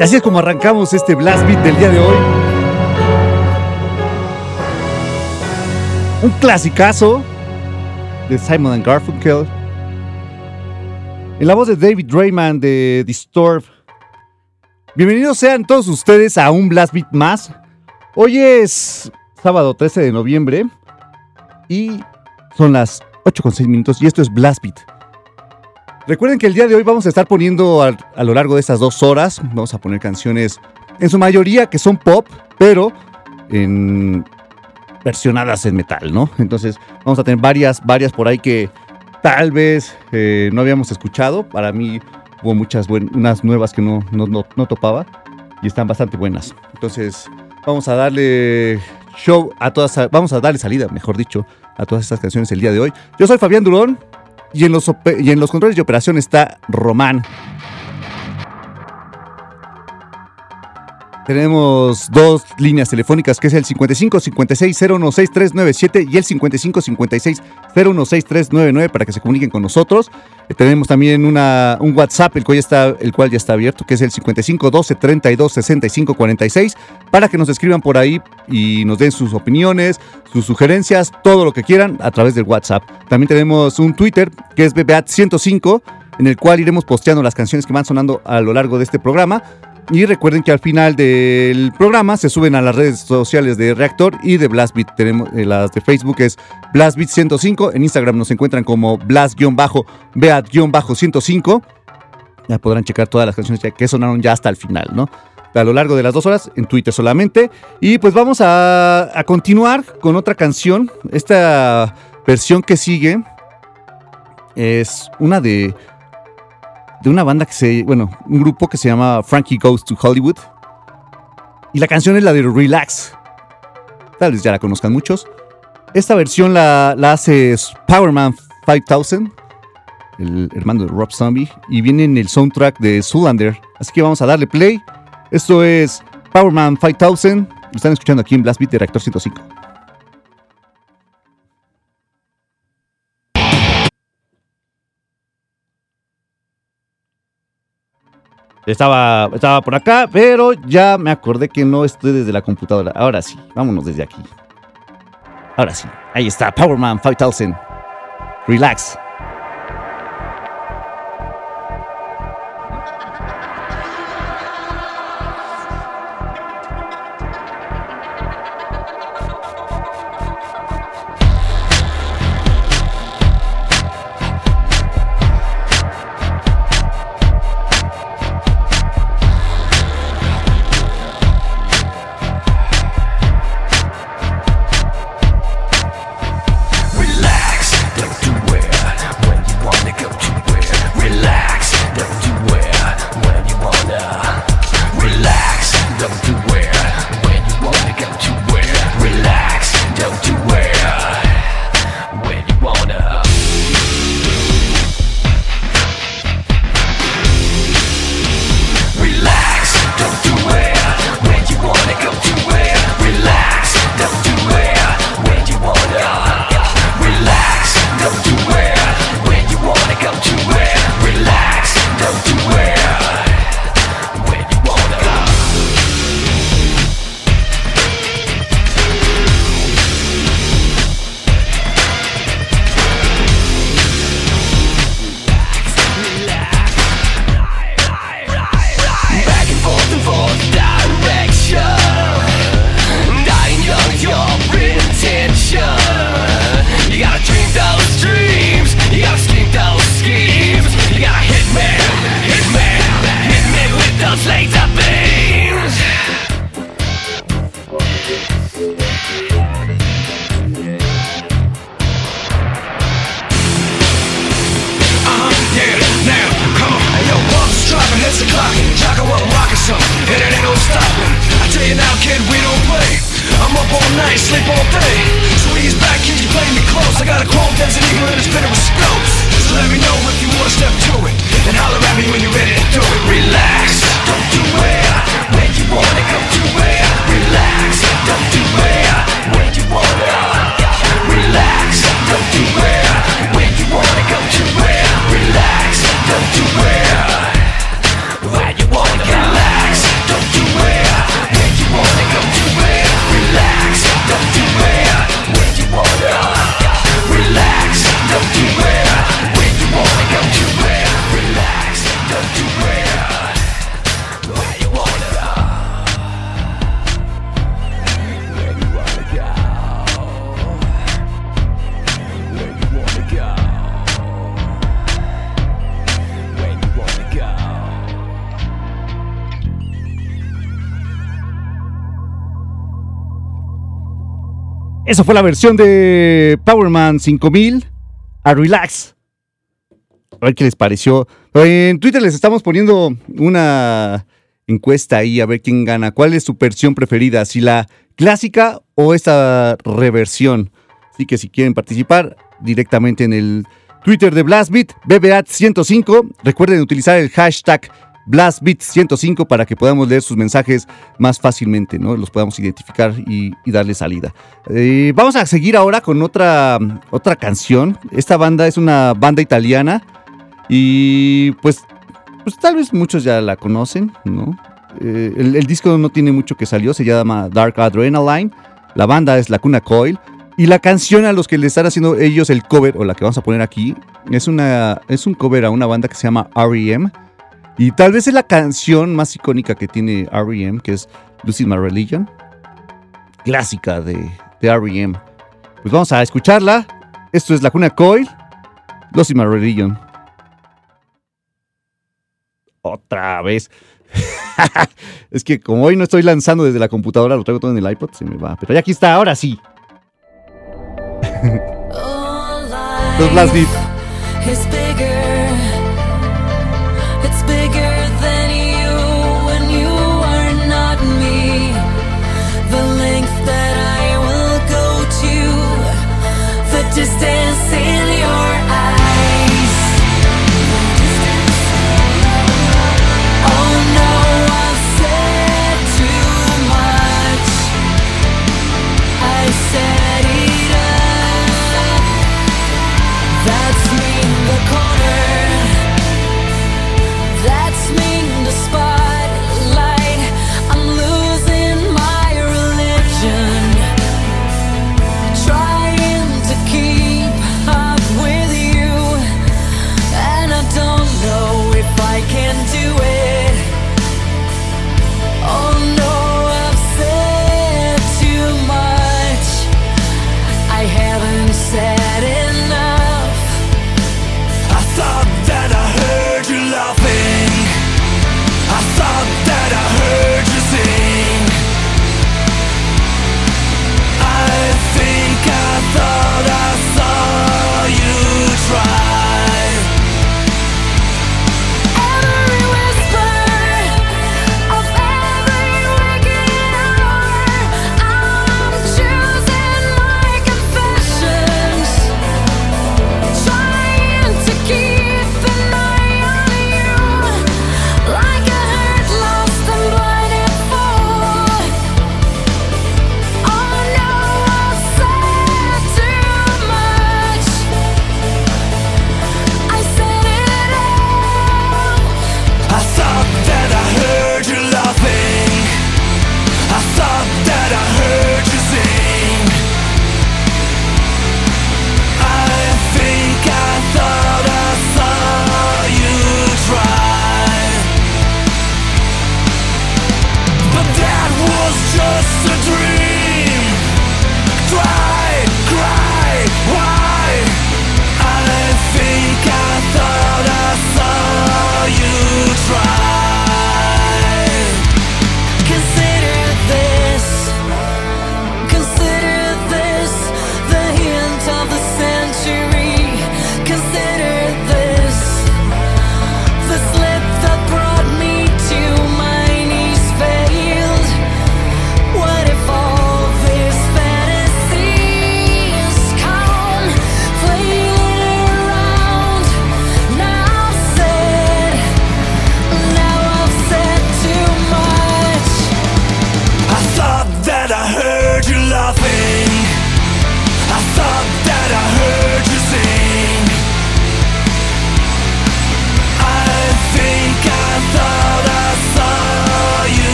Y así es como arrancamos este Blast Beat del día de hoy. Un clasicazo de Simon and Garfunkel. En la voz de David Drayman de Disturb. Bienvenidos sean todos ustedes a un Blast Beat más. Hoy es sábado 13 de noviembre y son las 8.6 minutos y esto es Blast Beat. Recuerden que el día de hoy vamos a estar poniendo a, lo largo de estas dos horas, vamos a poner canciones en su mayoría que son pop, pero en versionadas en metal, ¿no? Entonces vamos a tener varias, varias por ahí que tal vez eh, no habíamos escuchado. Para mí hubo muchas buen- unas nuevas que no, no, no, no topaba y están bastante buenas. Entonces vamos a darle, show a todas, vamos a darle salida, mejor dicho, a todas estas canciones el día de hoy. Yo soy Fabián Durón y en los, y en los controles de operación está Román. Tenemos dos líneas telefónicas, que es el 55 56 016397 y el 55 56 016399 para que se comuniquen con nosotros. Eh, tenemos también una, un WhatsApp, el cual, ya está, el cual ya está abierto, que es el 55 12 32 65 46, para que nos escriban por ahí y nos den sus opiniones, sus sugerencias, todo lo que quieran a través del WhatsApp. También tenemos un Twitter, que es BBAT105, en el cual iremos posteando las canciones que van sonando a lo largo de este programa. Y recuerden que al final del programa se suben a las redes sociales de Reactor y de Blastbeat. Tenemos eh, las de Facebook es Blastbeat105. En Instagram nos encuentran como Blast-Beat-105. Ya podrán checar todas las canciones que sonaron ya hasta el final, ¿no? A lo largo de las dos horas en Twitter solamente. Y pues vamos a continuar con otra canción. Esta versión que sigue es una de de una banda que se, bueno, un grupo que se llama Frankie Goes to Hollywood. Y la canción es la de Relax. Tal vez ya la conozcan muchos. Esta versión la, la hace Powerman 5000, el hermano de Rob Zombie, y viene en el soundtrack de Zoolander. Así que vamos a darle play. Esto es Powerman 5000. Lo están escuchando aquí en Blast Beat de Reactor 105. Estaba, estaba por acá, pero ya me acordé que no estoy desde la computadora. Ahora sí, vámonos desde aquí. Ahora sí, ahí está, Powerman 5000. Relax. Relax, Esa fue la versión de Powerman 5000 a Relax. A ver qué les pareció. En Twitter les estamos poniendo una encuesta ahí a ver quién gana. ¿Cuál es su versión preferida? Si la clásica o esta reversión. Así que si quieren participar directamente en el Twitter de Blastbeat, BBAT105, recuerden utilizar el hashtag BlastBeat105 para que podamos leer sus mensajes más fácilmente, ¿no? Los podamos identificar y, y darle salida. Eh, vamos a seguir ahora con otra, otra canción. Esta banda es una banda italiana y pues, pues tal vez muchos ya la conocen, ¿no? Eh, el, el disco no tiene mucho que salió, se llama Dark Adrenaline. La banda es La Cuna Coil. Y la canción a los que le están haciendo ellos el cover, o la que vamos a poner aquí, es, una, es un cover a una banda que se llama REM. Y tal vez es la canción más icónica que tiene REM, que es Losing My Religion. Clásica de, de REM. Pues vamos a escucharla. Esto es La Cuna Coil, Losing My Religion. Otra vez. es que como hoy no estoy lanzando desde la computadora, lo traigo todo en el iPod, se me va. Pero ya aquí está, ahora sí. Los Blast Beat. To, the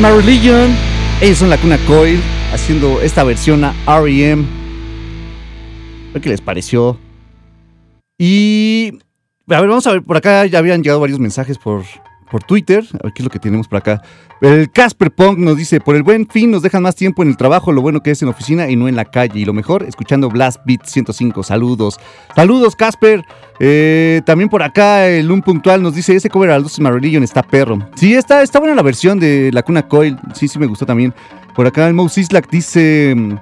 My Religion. Ellos son la Cuna Coil haciendo esta versión a REM. Qué les pareció. Y. A ver, vamos a ver. Por acá ya habían llegado varios mensajes por, por Twitter. A ver qué es lo que tenemos por acá. El Casper Punk nos dice: Por el buen fin, nos dejan más tiempo en el trabajo, lo bueno que es en oficina y no en la calle. Y lo mejor, escuchando Blast Beat 105. Saludos. Saludos, Casper. Eh, también por acá, el Un Puntual nos dice: Ese cover al Lucy Religion está perro. Sí, está, está buena la versión de La Cuna Coil. Sí, sí, me gustó también. Por acá, el Mouse Islak dice. mm,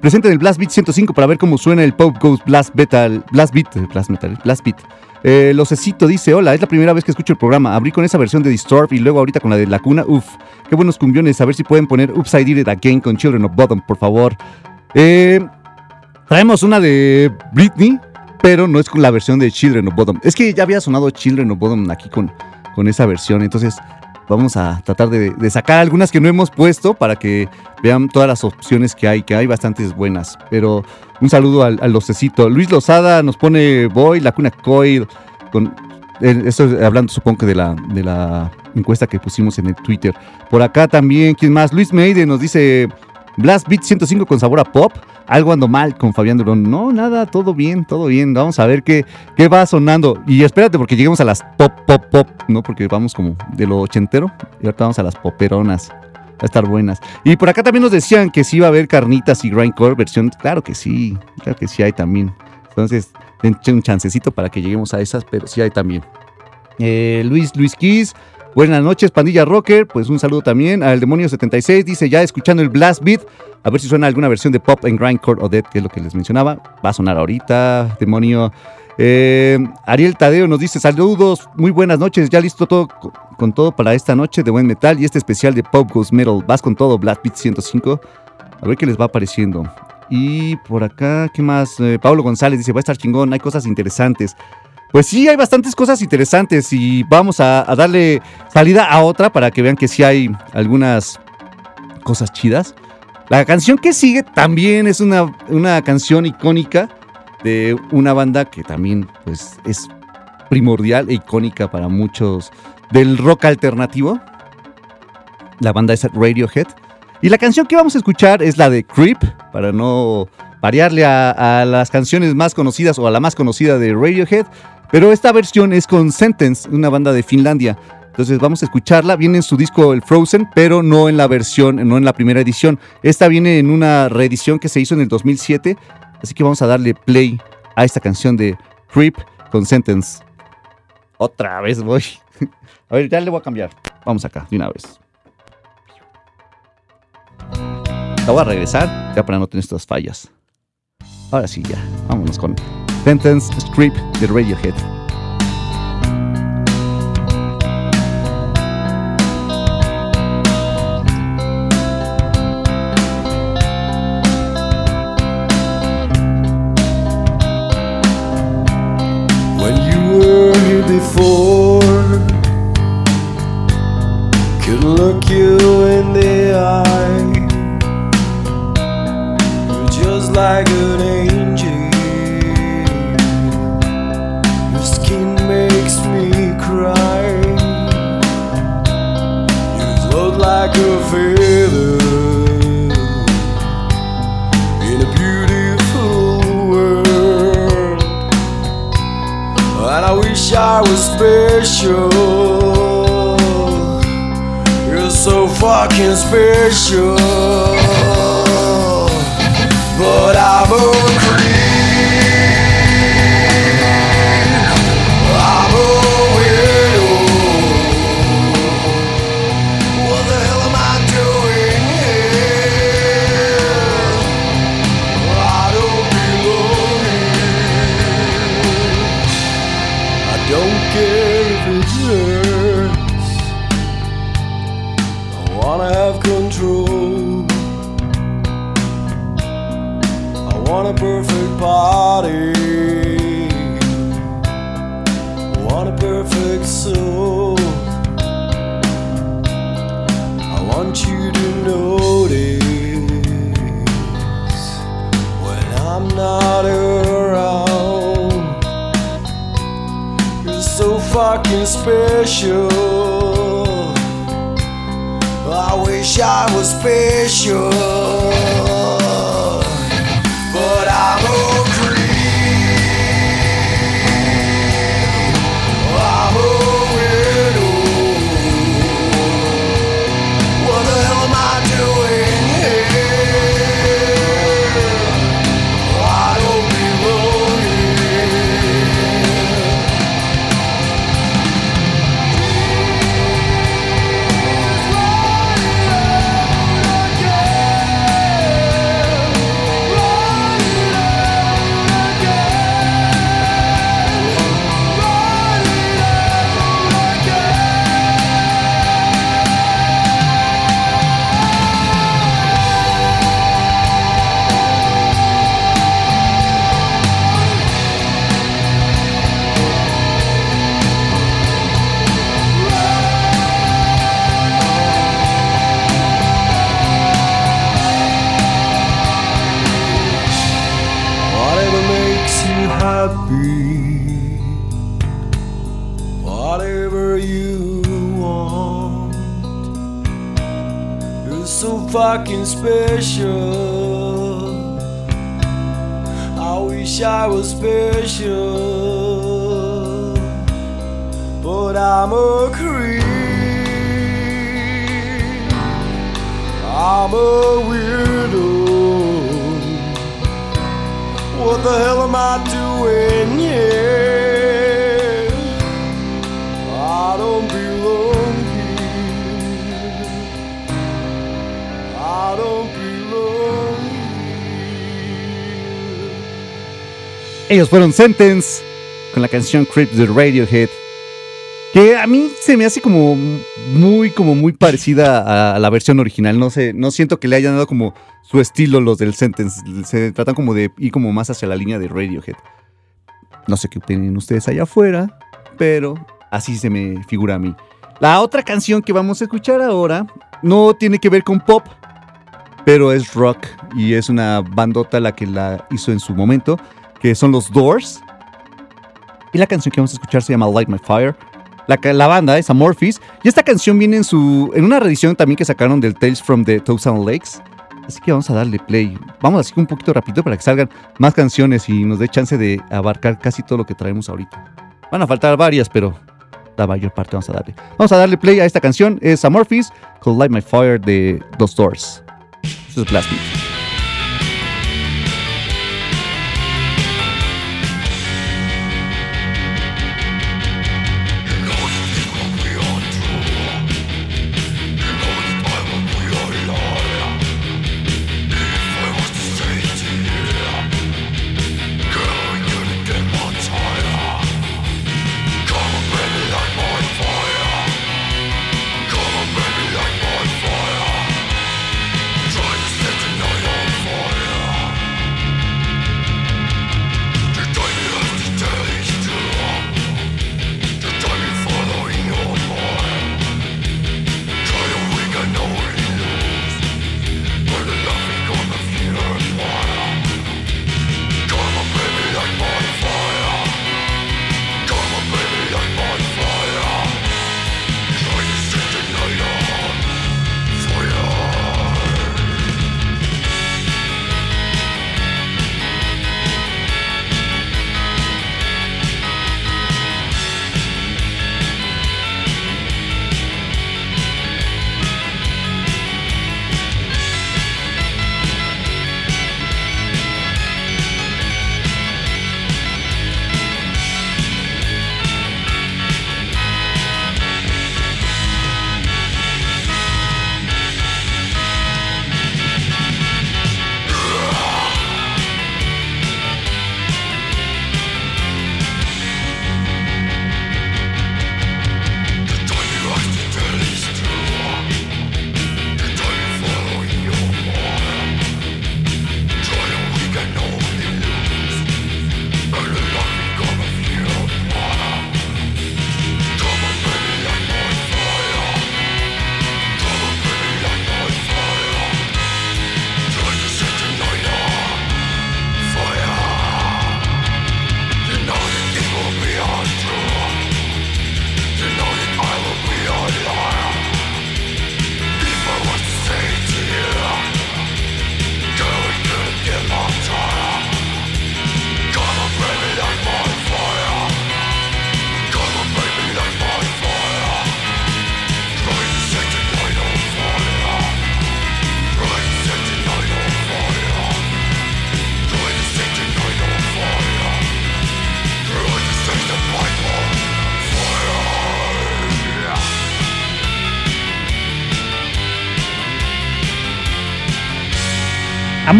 Presente el Blast Beat 105 para ver cómo suena el Pop Ghost Blast Metal. Blast Beat, Blast Metal, Blast Beat. Eh, Locecito dice, hola, es la primera vez que escucho el programa. Abrí con esa versión de Disturb y luego ahorita con la de La Cuna. Uf, qué buenos cumbiones. A ver si pueden poner Upside It Again con Children of Bottom, por favor. Eh, traemos una de Britney, pero no es con la versión de Children of Bottom. Es que ya había sonado Children of Bottom aquí con, con esa versión. Entonces vamos a tratar de, sacar algunas que no hemos puesto para que vean todas las opciones que hay, que hay bastantes buenas. Pero un saludo al, al Locecito. Luis Lozada nos pone Boy, La Cuna Coil, con eh, esto es hablando supongo que de la, de la encuesta que pusimos en el Twitter. Por acá también, ¿quién más? Luis Meide nos dice Blast Beat 105 con sabor a pop. Algo ando mal con Fabián Durón. No, nada, todo bien, todo bien. Vamos a ver qué, qué va sonando. Y espérate porque lleguemos a las pop, pop, pop, ¿no? Porque vamos como de lo ochentero y ahorita vamos a las poperonas. Va a estar buenas. Y por acá también nos decían que sí iba a haber carnitas y grindcore versión. Claro que sí, claro que sí hay también. Entonces, den un chancecito para que lleguemos a esas, pero sí hay también. Eh, Luis Luis Kiss, buenas noches, pandilla rocker. Pues un saludo también al demonio 76. Dice ya escuchando el Blast Beat. A ver si suena alguna versión de pop en grindcore o dead, que es lo que les mencionaba. Va a sonar ahorita, demonio. Eh, Ariel Tadeo nos dice saludos, muy buenas noches, ya listo todo co- con todo para esta noche de buen metal y este especial de Pop Ghost Metal. Vas con todo, Blast Beat 105. A ver qué les va apareciendo. Y por acá, ¿qué más? Eh, Pablo González dice, va a estar chingón, hay cosas interesantes. Pues sí, hay bastantes cosas interesantes y vamos a, darle salida a otra para que vean que sí hay algunas cosas chidas. La canción que sigue también es una, una canción icónica de una banda que también pues, es primordial e icónica para muchos del rock alternativo. La banda es Radiohead. Y la canción que vamos a escuchar es la de Creep, para no variarle a las canciones más conocidas o a la más conocida de Radiohead. Pero esta versión es con Sentence, una banda de Finlandia. Entonces vamos a escucharla. Viene en su disco El Frozen, pero no en la versión, no en la primera edición. Esta viene en una reedición que se hizo en el 2007. Así que vamos a darle play a esta canción de Creep con Sentence. Otra vez voy. A ver, ya le voy a cambiar. Vamos acá, de una vez. La voy a regresar, ya para no tener estas fallas. Ahora sí, ya. Vámonos con Sentence Strip de Radiohead. I was special, but I'm a creep. I'm a weirdo. What the hell am I doing here? Ellos fueron Sentence con la canción Creep de Radiohead. Que a mí se me hace como muy, como muy parecida a la versión original. No sé, no siento que le hayan dado como su estilo los del Sentence. Se tratan como de ir como más hacia la línea de Radiohead. No sé qué opinen ustedes allá afuera, pero así se me figura a mí. La otra canción que vamos a escuchar ahora no tiene que ver con pop, pero es rock y es una bandota la que la hizo en su momento, que son los Doors. Y la canción que vamos a escuchar se llama Light My Fire. La, la banda es Amorphis. Y esta canción viene en su en una reedición también que sacaron del Tales from the Thousand Lakes. Así que vamos a darle play. Vamos así un poquito rapidito para que salgan más canciones y nos dé chance de abarcar casi todo lo que traemos ahorita. Van a faltar varias, pero la mayor parte vamos a darle. Vamos a darle play a esta canción. Es Amorphis con Light My Fire de Dos Doors. Eso es Blast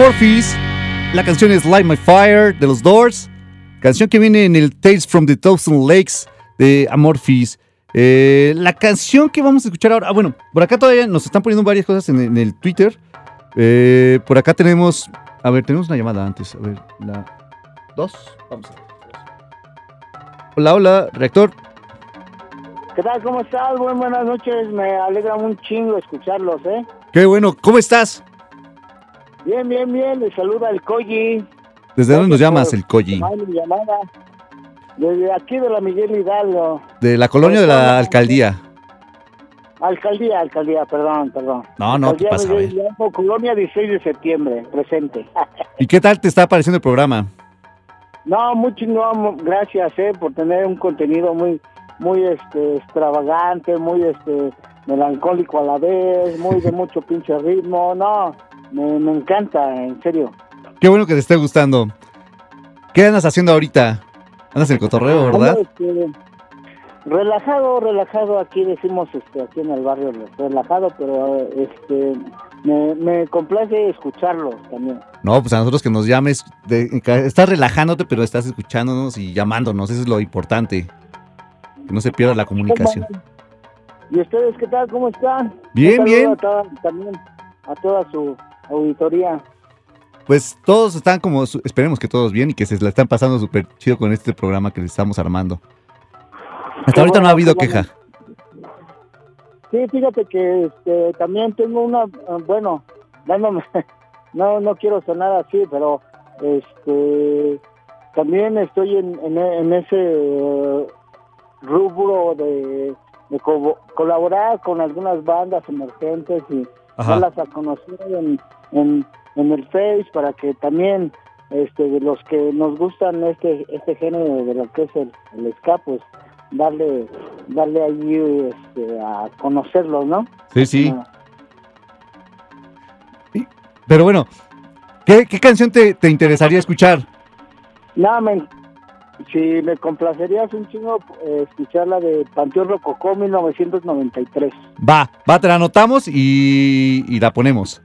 Amorphis. La canción es Light My Fire de los Doors. Canción que viene en el Tales from the Thousand Lakes de Amorphis. Eh, la canción que vamos a escuchar ahora. Ah, bueno, por acá todavía nos están poniendo varias cosas en, en el Twitter. Eh, por acá tenemos. A ver, tenemos una llamada antes. A ver, la. Dos. Vamos a ver. Hola, hola, reactor. ¿Qué tal? ¿Cómo estás? Buen- buenas noches. Me alegra un chingo escucharlos, ¿eh? Qué bueno, ¿cómo estás? Bien, bien, bien. Les saluda el Koji. ¿Desde dónde nos llamas, el llamada. Desde aquí de la Miguel Hidalgo. De la colonia de la alcaldía. Alcaldía, alcaldía, perdón, perdón. No, no, ¿qué Alcaldía pasa, Miguel? Hidalgo, Colonia 16 de septiembre, presente. ¿Y qué tal te está pareciendo el programa? No, muy chingón, gracias eh, por tener un contenido muy, muy este, extravagante, muy este, melancólico a la vez, muy de mucho pinche ritmo. No, me, me encanta, en serio. Qué bueno que te esté gustando. ¿Qué andas haciendo ahorita? Andas en el cotorreo, ¿verdad? Este, relajado, relajado, aquí decimos este, aquí en el barrio, relajado, pero este, me, me complace escucharlo también. No, pues a nosotros que nos llames, de- estás relajándote, pero estás escuchándonos y llamándonos, eso es lo importante. Que no se pierda la comunicación. ¿Y ustedes qué tal? ¿Cómo están? Bien, bien. a toda- también a toda su auditoría. Pues todos están como, esperemos que todos bien y que se la están pasando súper chido con este programa que les estamos armando. Hasta Qué ahorita no ha habido queja. Sí, fíjate que este, también tengo una, eh, bueno, dándome, no, no quiero sonar así, pero este, también estoy en, en, en ese rubro de, de co- colaborar con algunas bandas emergentes y Ajá. darlas a conocer en, en, en el Face para que también este, de los que nos gustan este este género de lo que es el, el ska, pues darle darle ahí este, a conocerlos, ¿no? Sí, sí. Pero bueno, ¿qué, qué canción te, te interesaría escuchar? Nada, me, si me complacerías un chingo eh, escuchar la de Panteón Rococó 1993. Va, va, te la anotamos y, y la ponemos.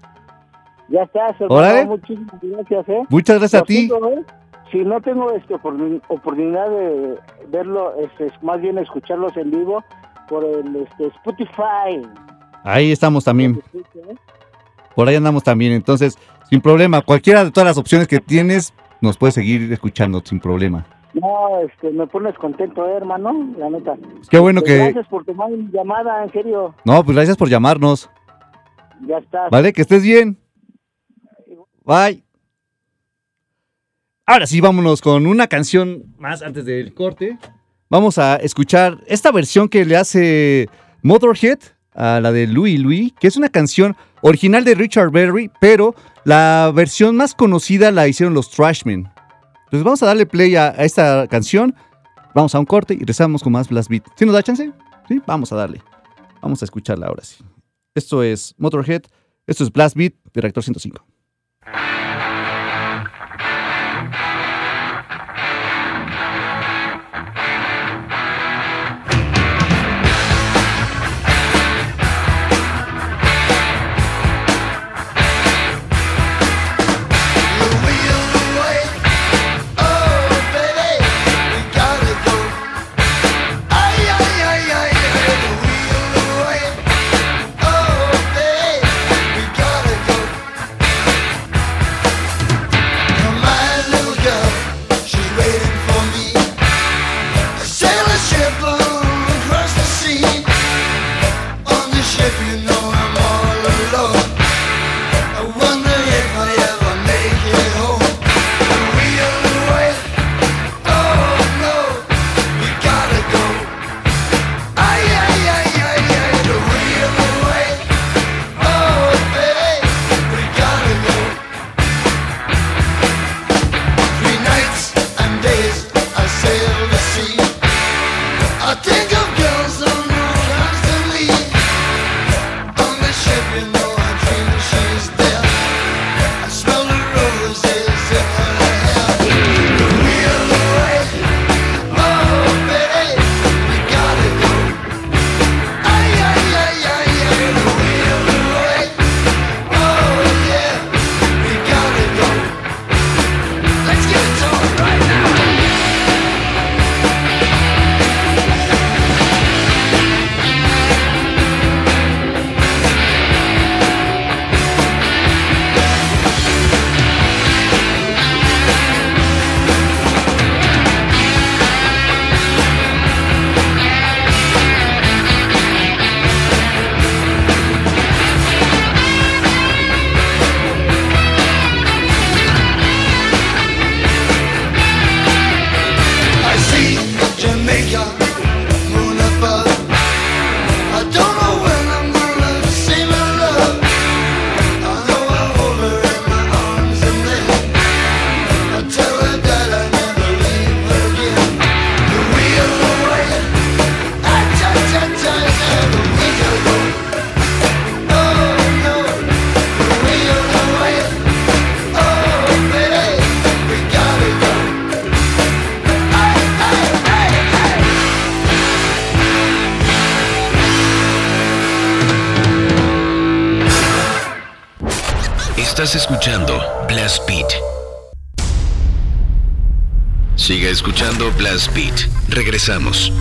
Ya está, Órale. muchísimas gracias, ¿eh? Muchas gracias a ti. siento, ¿eh? Si no tengo este, oportun- oportunidad de verlo, este, es más bien escucharlos en vivo por el este, Spotify. Ahí estamos también. ¿eh? Por ahí andamos también. Entonces, sin problema, cualquiera de todas las opciones que tienes, nos puedes seguir escuchando sin problema. No, este, me pones contento, ¿eh, hermano, la neta. Qué bueno Este, que... Gracias por tomar mi llamada, en serio. No, pues gracias por llamarnos. Ya está. ¿Vale? Que estés bien. Bye. Ahora sí, vámonos con una canción más antes del corte. Vamos a escuchar esta versión que le hace Motorhead a la de Louis Louis, que es una canción original de Richard Berry, pero la versión más conocida la hicieron los Trashmen. Entonces vamos a darle play a, esta canción. Vamos a un corte y rezamos con más Blast Beat. ¿Sí nos da chance? Sí, vamos a darle. Vamos a escucharla ahora sí. Esto es Motorhead. Esto es Blast Beat de Reactor 105. Sigue escuchando Blast Beat. Regresamos.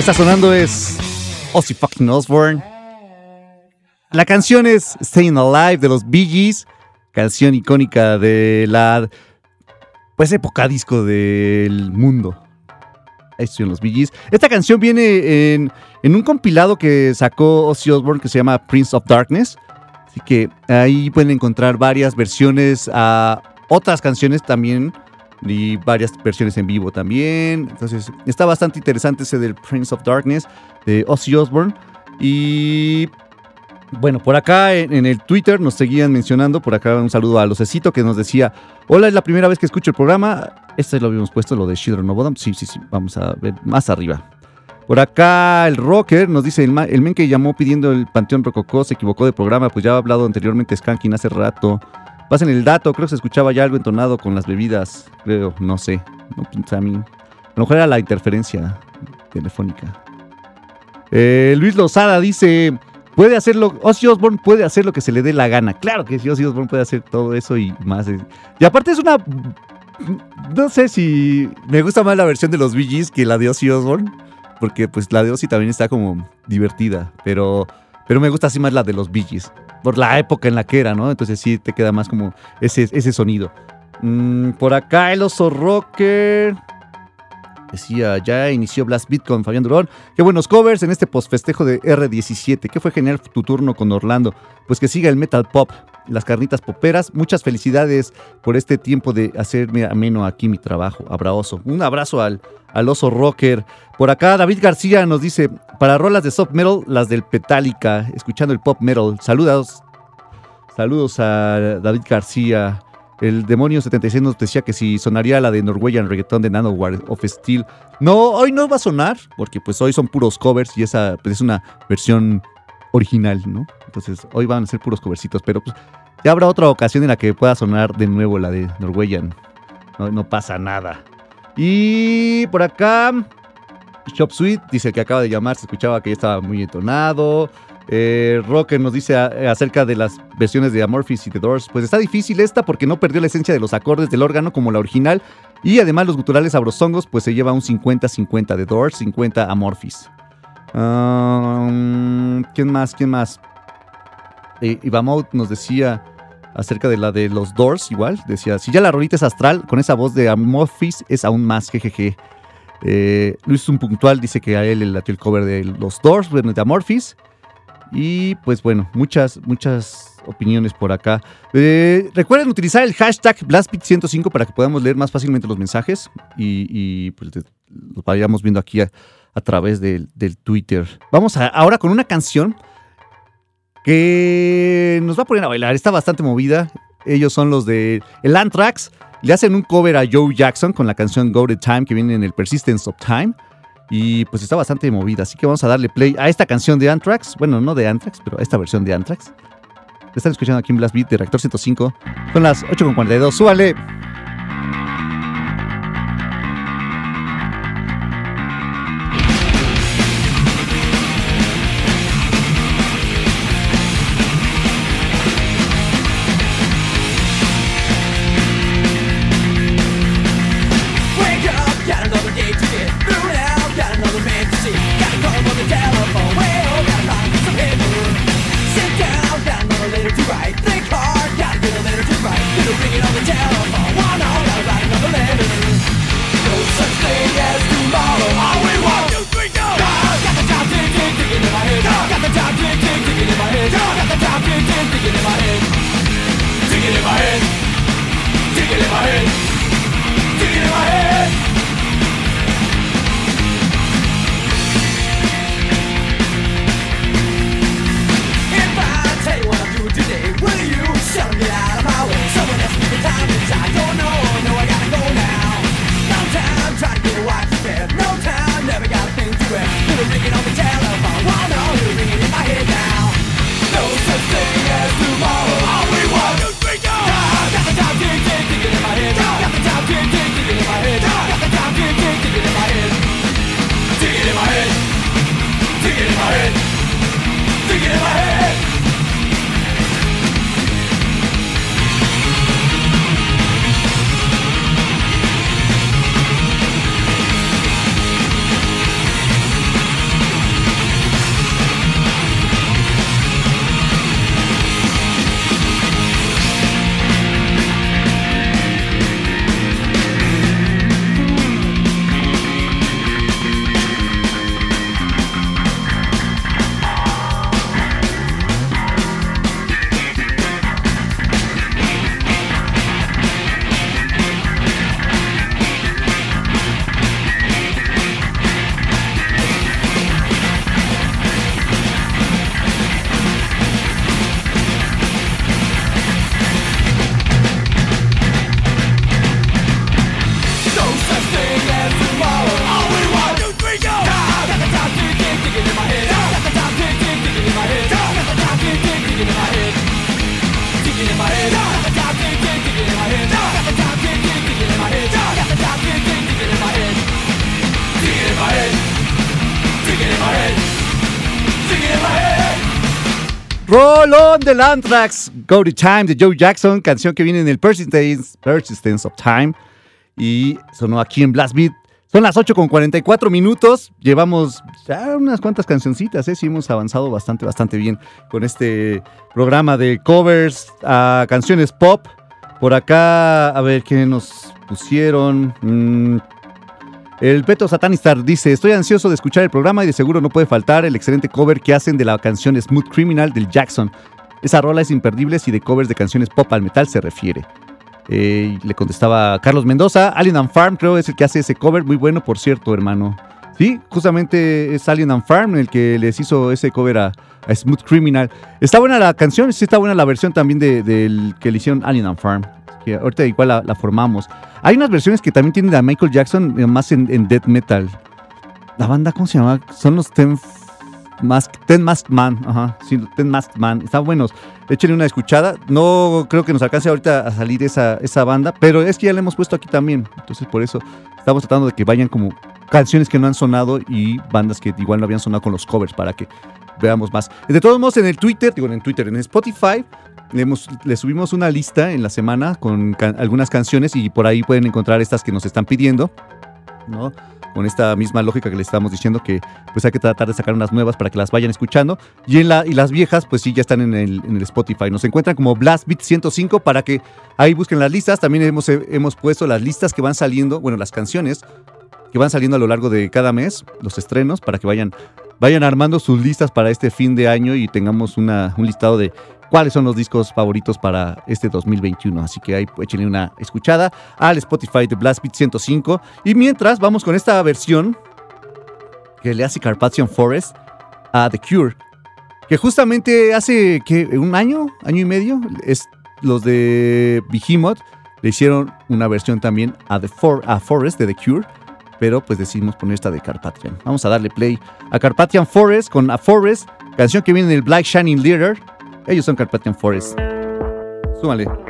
Está sonando es Ozzy fucking Osbourne. La canción es Staying Alive de los Bee Gees, canción icónica de la pues época disco del mundo. Ahí estuvieron los Bee Gees. Esta canción viene en, en un compilado que sacó Ozzy Osbourne que se llama Prince of Darkness. Así que ahí pueden encontrar varias versiones a otras canciones también y varias versiones en vivo también. Entonces está bastante interesante ese del Prince of Darkness de Ozzy Osbourne. Y bueno, por acá en, el Twitter nos seguían mencionando, por acá un saludo a Locecito que nos decía, hola, es la primera vez que escucho el programa. Este lo habíamos puesto, lo de Children of Bodom. Sí, sí, sí, vamos a ver más arriba. Por acá el Rocker nos dice, el, el men que llamó pidiendo el Panteón Rococó se equivocó de programa, pues ya ha hablado anteriormente Skanking hace rato. Pasen el dato, creo que se escuchaba ya algo entonado con las bebidas, creo, no sé. No pinta a mí. A lo mejor era la interferencia telefónica. Eh, Luis Lozada dice, puede hacerlo, Ozzy Osbourne puede hacer lo que se le dé la gana. Claro que sí, Ozzy Osbourne puede hacer todo eso y más. Y aparte es una... No sé si me gusta más la versión de los Gees que la de Ozzy Osbourne, porque pues la de Ozzy también está como divertida, pero, pero me gusta así más la de los Gees, por la época en la que era, ¿no? Entonces sí te queda más como ese, ese sonido. Mm, por acá el oso rocker. Decía, ya inició Blast Beat con Fabián Durón. Qué buenos covers en este postfestejo de R17. Que fue genial tu turno con Orlando. Pues que siga el metal pop, las carnitas poperas. Muchas felicidades por este tiempo de hacerme ameno aquí mi trabajo. Abrazo. Un abrazo al, al oso rocker. Por acá David García nos dice, para rolas de soft metal, las del Petálica, escuchando el pop metal. Saludos. Saludos a David García. El demonio 76 nos decía que si sonaría la de Norwegian Reggaeton de Nanowar of Steel. No, hoy no va a sonar, porque pues hoy son puros covers y esa pues, es una versión original, ¿no? Entonces hoy van a ser puros coversitos, pero pues ya habrá otra ocasión en la que pueda sonar de nuevo la de Norwegian. No, pasa nada. Y por acá, Shop Suite dice que acaba de llamar, se escuchaba que ya estaba muy entonado. Eh, Rocker nos dice a- acerca de las versiones de Amorphis y The Doors. Pues está difícil esta porque no perdió la esencia de los acordes del órgano como la original. Y además los guturales sabrosongos pues se lleva un 50-50 de Doors, 50 Amorphis. ¿Quién más? ¿Quién más? Eh, nos decía acerca de la de los Doors igual. Decía, si ya la rolita es astral, con esa voz de Amorphis es aún más, jejeje. Eh, Luis Un Puntual dice que a él le latió el cover de los Doors, de Amorphis. Y pues bueno, muchas, muchas opiniones por acá. Eh, recuerden utilizar el hashtag BlastBeat105 para que podamos leer más fácilmente los mensajes y, pues los vayamos viendo aquí a, a través del, del Twitter. Vamos a- ahora con una canción que nos va a poner a bailar. Está bastante movida. Ellos son los de el Anthrax. Le hacen un cover a Joe Jackson con la canción Go the Time que viene en el Persistence of Time. Y pues está bastante movida. Así que vamos a darle play a esta canción de Anthrax. Bueno, no de Anthrax, pero a esta versión de Anthrax. Están escuchando aquí en Blast Beat de Reactor 105. Son las 8.42. ¡Súbale! Roll on del Anthrax, Go to Time de Joe Jackson, canción que viene en el Persistence, Persistence of Time y sonó aquí en Blast Beat. Son las 8 con 44 minutos. Llevamos ya unas cuantas cancioncitas, ¿eh? Sí, hemos avanzado bastante, bastante bien con este programa de covers a canciones pop. Por acá, a ver qué nos pusieron. Mm, el Beto Satanistar dice: Estoy ansioso de escuchar el programa y de seguro no puede faltar el excelente cover que hacen de la canción Smooth Criminal del Jackson. Esa rola es imperdible si de covers de canciones pop al metal se refiere. Eh, le contestaba Carlos Mendoza, Alien Farm, creo es el que hace ese cover, muy bueno, por cierto, hermano. Sí, justamente es Alien and Farm el que les hizo ese cover a, Smooth Criminal. Está buena la canción, sí está buena la versión también de- del que le hicieron Alien Farm. Ahorita igual la, formamos. Hay unas versiones que también tienen a Michael Jackson, eh, más en, en death metal. La banda, ¿cómo se llama? Son los Ten Mask, Ten Masked Man. Ajá, Ten Masked Man. Están buenos. Échenle una escuchada. No creo que nos alcance ahorita a salir esa, esa banda, pero es que ya la hemos puesto aquí también. Entonces, por eso estamos tratando de que vayan como canciones que no han sonado y bandas que igual no habían sonado con los covers para que veamos más. De todos modos, en el Twitter, digo, en Twitter, en Spotify, le, subimos una lista en la semana con algunas canciones y por ahí pueden encontrar estas que nos están pidiendo, ¿no? Con esta misma lógica que les estamos diciendo que pues hay que tratar de sacar unas nuevas para que las vayan escuchando. Y las viejas, pues sí, ya están en el, en el Spotify. Nos encuentran como Blast Beat 105 para que ahí busquen las listas. También hemos, hemos puesto las listas que van saliendo, bueno, las canciones que van saliendo a lo largo de cada mes, los estrenos, para que vayan, vayan armando sus listas para este fin de año y tengamos una, un listado de cuáles son los discos favoritos para este 2021. Así que ahí échenle una escuchada al Spotify de Blast Beat 105. Y mientras vamos con esta versión que le hace Carpathian Forest a The Cure, que justamente hace que un año, año y medio, es los de Behemoth le hicieron una versión también a The Forest de The Cure, pero pues decidimos poner esta de Carpathian. Vamos a darle play a Carpathian Forest con A Forest, canción que viene del Black Shining Leader. Ellos son Carpathian Forest. Súmale.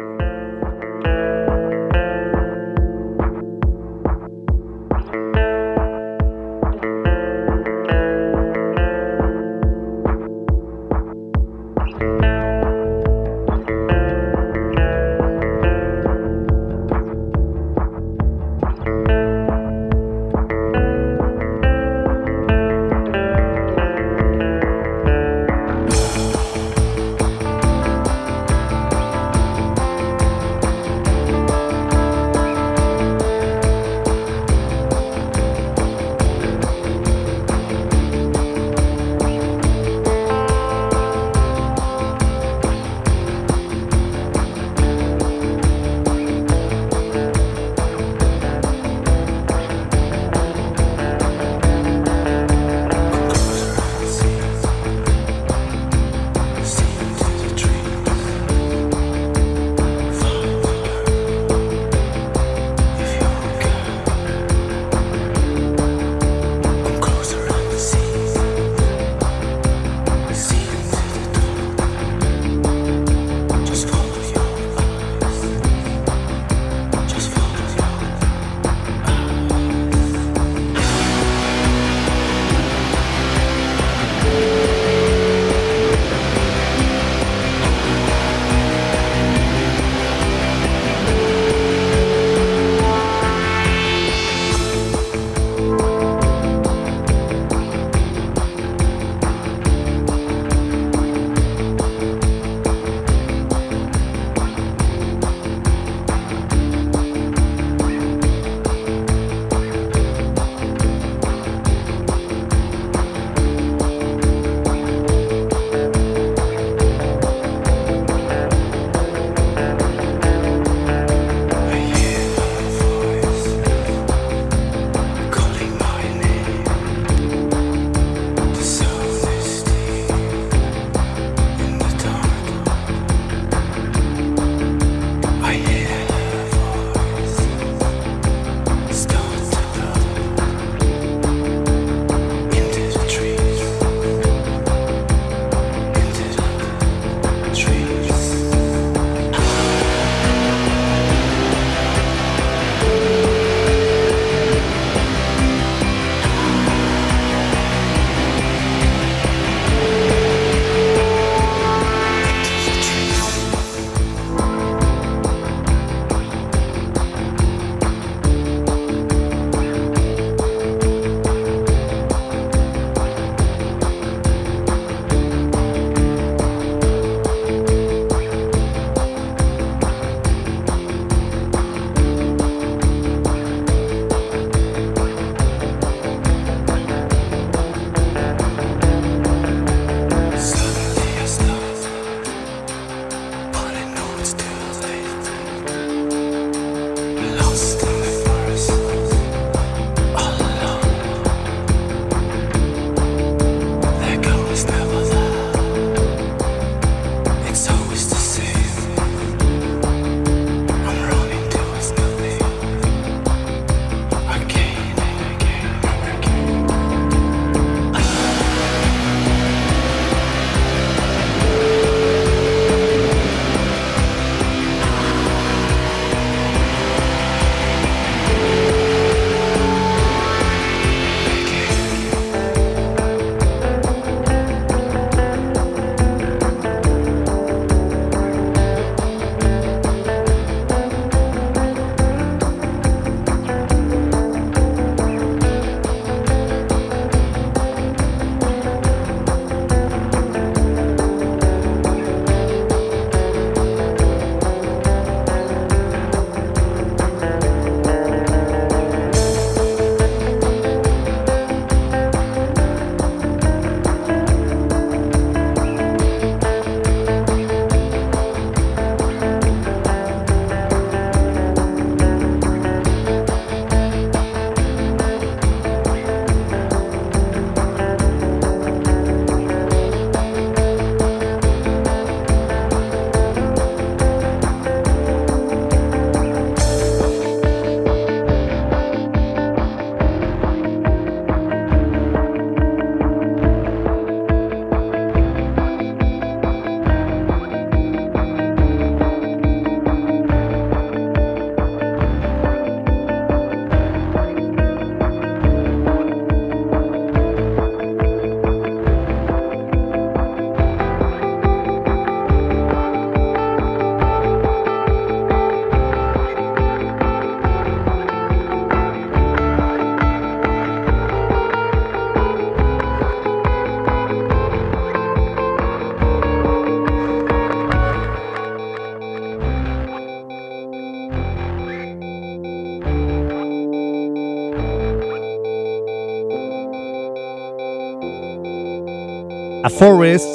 Forest.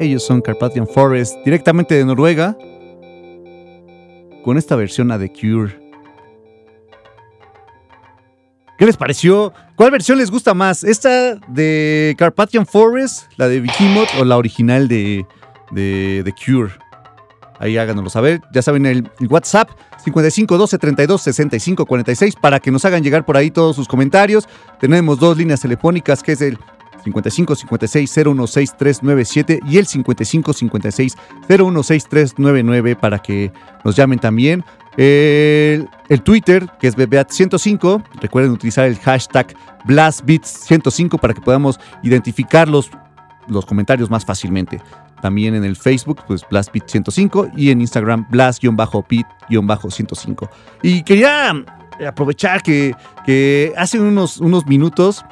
Ellos son Carpathian Forest, directamente de Noruega, con esta versión a The Cure. ¿Qué les pareció? ¿Cuál versión les gusta más? ¿Esta de Carpathian Forest, la de Behemoth o la original de, The Cure? Ahí háganoslo saber. Ya saben, el, el WhatsApp 55 12 32 65 46 para que nos hagan llegar por ahí todos sus comentarios. Tenemos dos líneas telefónicas que es el 55 56 016 397 y el 55 56 016 399 para que nos llamen también. El, el Twitter, que es BBAT105, recuerden utilizar el hashtag BlastBeats105 para que podamos identificar los, los comentarios más fácilmente. También en el Facebook, pues BlastBeat105 y en Instagram, Blast-Beat-105. Y quería aprovechar que, que hace unos, unos minutos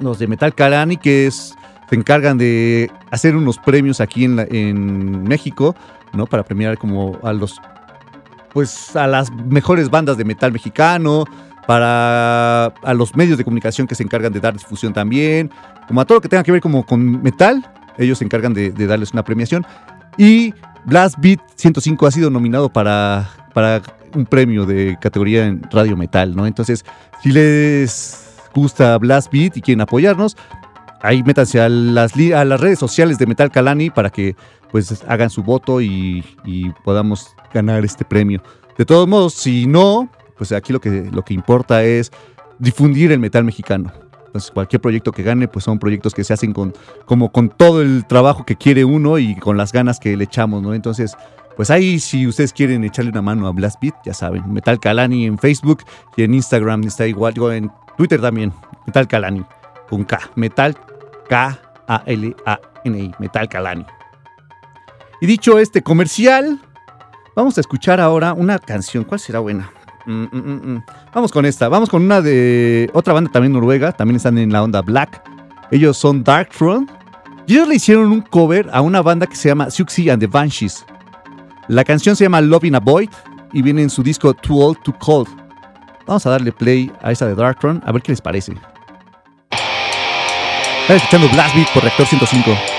los de Metal Calani, que es, se encargan de hacer unos premios aquí en México, ¿no? Para premiar como a los, pues a las mejores bandas de metal mexicano, para a los medios de comunicación que se encargan de dar difusión también, como a todo lo que tenga que ver como con metal, ellos se encargan de, de darles una premiación. Y Blast Beat 105 ha sido nominado para, para un premio de categoría en radio metal, ¿no? Entonces, si les gusta Blast Beat y quieren apoyarnos, ahí métanse a las, a las redes sociales de Metal Calani para que pues hagan su voto y, y podamos ganar este premio. De todos modos, si no, pues aquí lo que, lo que importa es difundir el metal mexicano. Entonces, cualquier proyecto que gane, pues son proyectos que se hacen con, como con todo el trabajo que quiere uno y con las ganas que le echamos, ¿no? Entonces, pues ahí, si ustedes quieren echarle una mano a Blast Beat, ya saben, Metal Calani en Facebook y en Instagram está igual, digo, en Twitter también, Metal Calani, con K, Metal K-A-L-A-N-I, Metal Calani. Y dicho este comercial, vamos a escuchar ahora una canción. ¿Cuál será buena? Mm, mm, mm. Vamos con esta. Vamos con una de otra banda también noruega. También están en la onda Black. Ellos son Darkthrone. Y ellos le hicieron un cover a una banda que se llama Siouxsie and the Banshees. La canción se llama Loving a Void y viene en su disco Too Old to Cold. Vamos a darle play a esa de Darkthrone a ver qué les parece. Están escuchando Blast Beat por Reactor 105.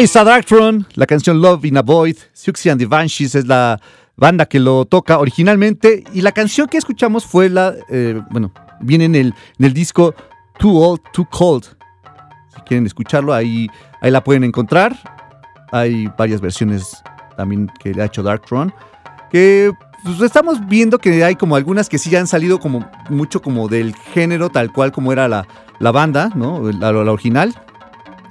Ahí está Darkthrone, la canción Love in a Void. Siouxsie and the Banshees es la banda que lo toca originalmente. Y la canción que escuchamos fue la. eh, bueno, viene en el, el disco Too Old, Too Cold. Si quieren escucharlo, ahí, ahí la pueden encontrar. Hay varias versiones también que ha hecho Darkthrone. Que pues, estamos viendo que hay como algunas que sí han salido como mucho como del género tal cual como era la, la banda, ¿no? La original.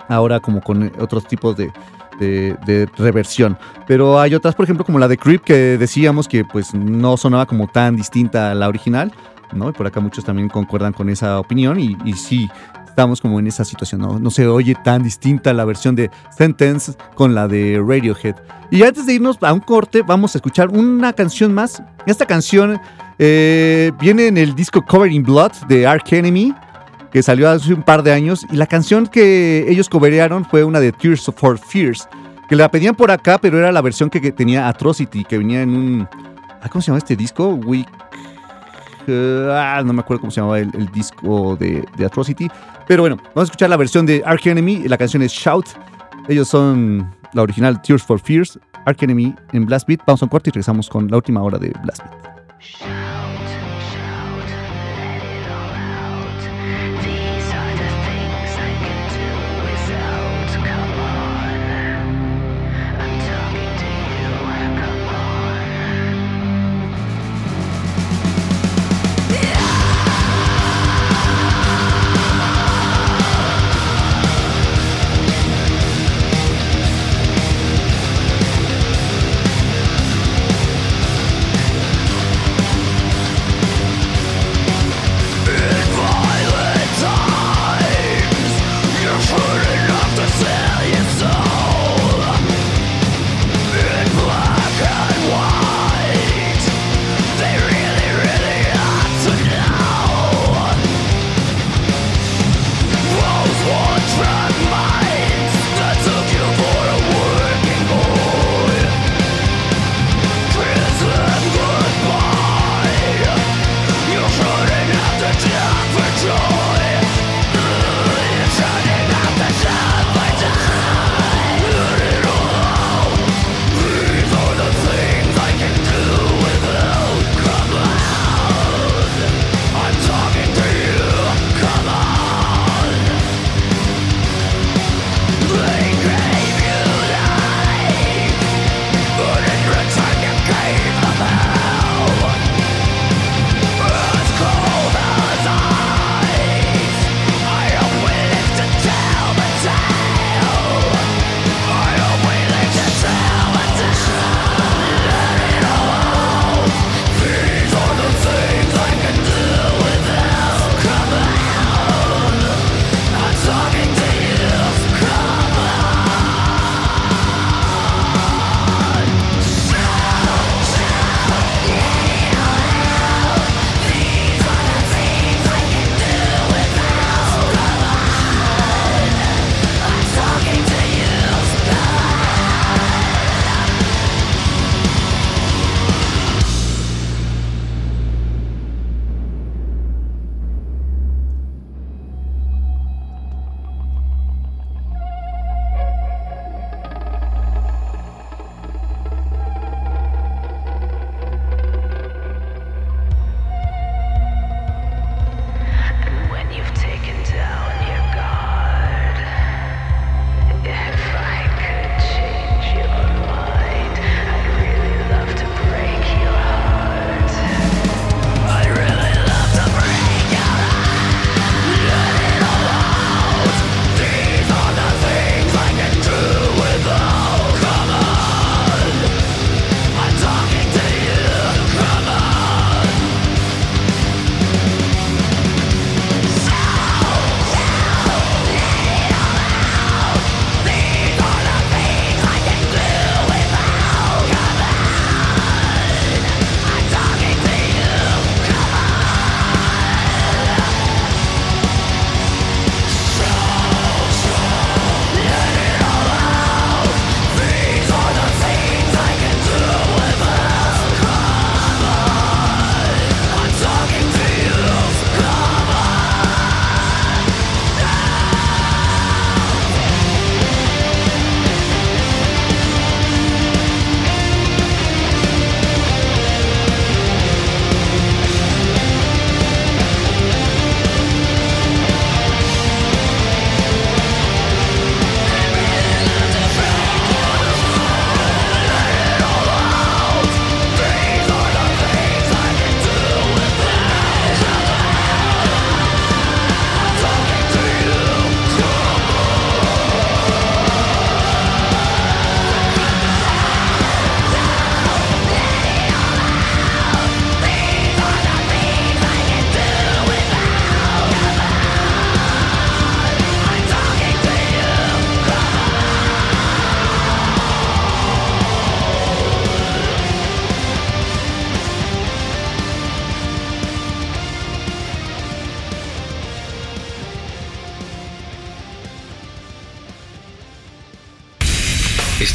Ahora como con otros tipos de, de- reversión. Pero hay otras, por ejemplo, como la de Creep, que decíamos que pues no sonaba como tan distinta a la original, ¿no? Y por acá muchos también concuerdan con esa opinión y, y sí, estamos como en esa situación, ¿no? No se oye tan distinta la versión de Sentence con la de Radiohead. Y antes de irnos a un corte, vamos a escuchar una canción más. Esta canción eh, viene en el disco Covered in Blood de Ark Enemy, que salió hace un par de años. Y la canción que ellos coverearon fue una de Tears for Fears, que la pedían por acá, pero era la versión que, tenía Atrocity, que venía en un. ah, ¿Cómo se llama este disco? Week. ah, no me acuerdo cómo se llamaba el, disco de, de Atrocity. Pero bueno, vamos a escuchar la versión de Ark Enemy. La canción es Shout. Ellos son la original Tears for Fears. Ark Enemy en Blast Beat. Vamos a un corte y regresamos con la última hora de Blast Beat.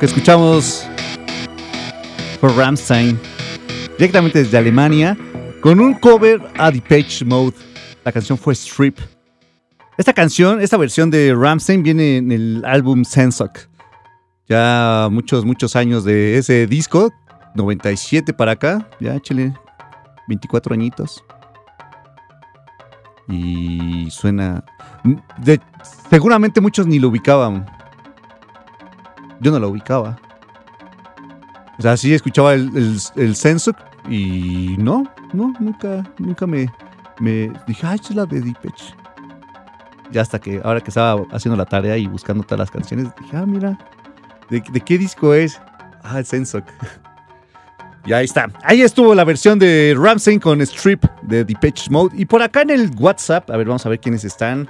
Que escuchamos por Ramstein, directamente desde Alemania, con un cover a Depeche Mode. La canción fue Strip. Esta canción, esta versión de Ramstein viene en el álbum Sensok. Ya muchos, muchos años de ese disco, 97 para acá, ya échale 24 añitos. Y suena... de- seguramente muchos ni lo ubicaban. Yo no lo ubicaba. O sea, sí escuchaba el, el, el Sensuk y no, no, nunca, nunca me, me dije, ay, es la de Depeche. Ya hasta que, ahora que estaba haciendo la tarea y buscando todas las canciones, dije, ah, mira, ¿de, de qué disco es? Ah, el Sensok. Y ahí está. Ahí estuvo la versión de Ramsey con Strip de Depeche Mode. Y por acá en el WhatsApp, a ver, vamos a ver quiénes están.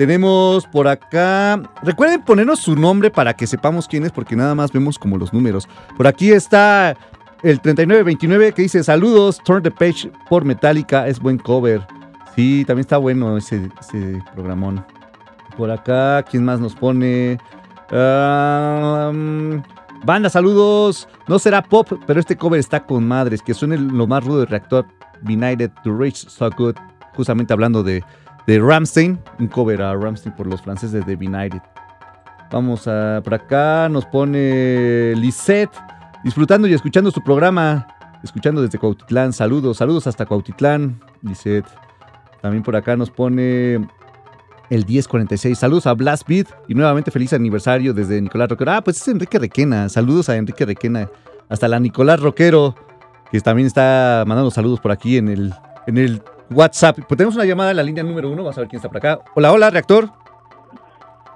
Tenemos por acá. Recuerden ponernos su nombre para que sepamos quién es, porque nada más vemos como los números. Por aquí está el 3929 que dice: Saludos, Turn the Page por Metallica, es buen cover. Sí, también está bueno ese, programón. Por acá, ¿quién más nos pone? Banda, saludos. No será pop, pero este cover está con madres. Que suene lo más rudo del reactor. Benighted to Rage So Good. Justamente hablando de, de Ramstein. Un cover a Ramstein por los franceses de Benighted. Vamos a por acá. Nos pone Lisette. Disfrutando y escuchando su programa. Escuchando desde Cuautitlán. Saludos, saludos hasta Cuautitlán. Lisette. También por acá nos pone el 1046. Saludos a Blast Beat y nuevamente feliz aniversario desde Nicolás Roquero. Ah, pues es Enrique Requena. Saludos a Enrique Requena. Hasta la Nicolás Roquero, que también está mandando saludos por aquí en el, en el WhatsApp. Pues tenemos una llamada en la línea número uno. Vamos a ver quién está por acá. Hola, hola, reactor.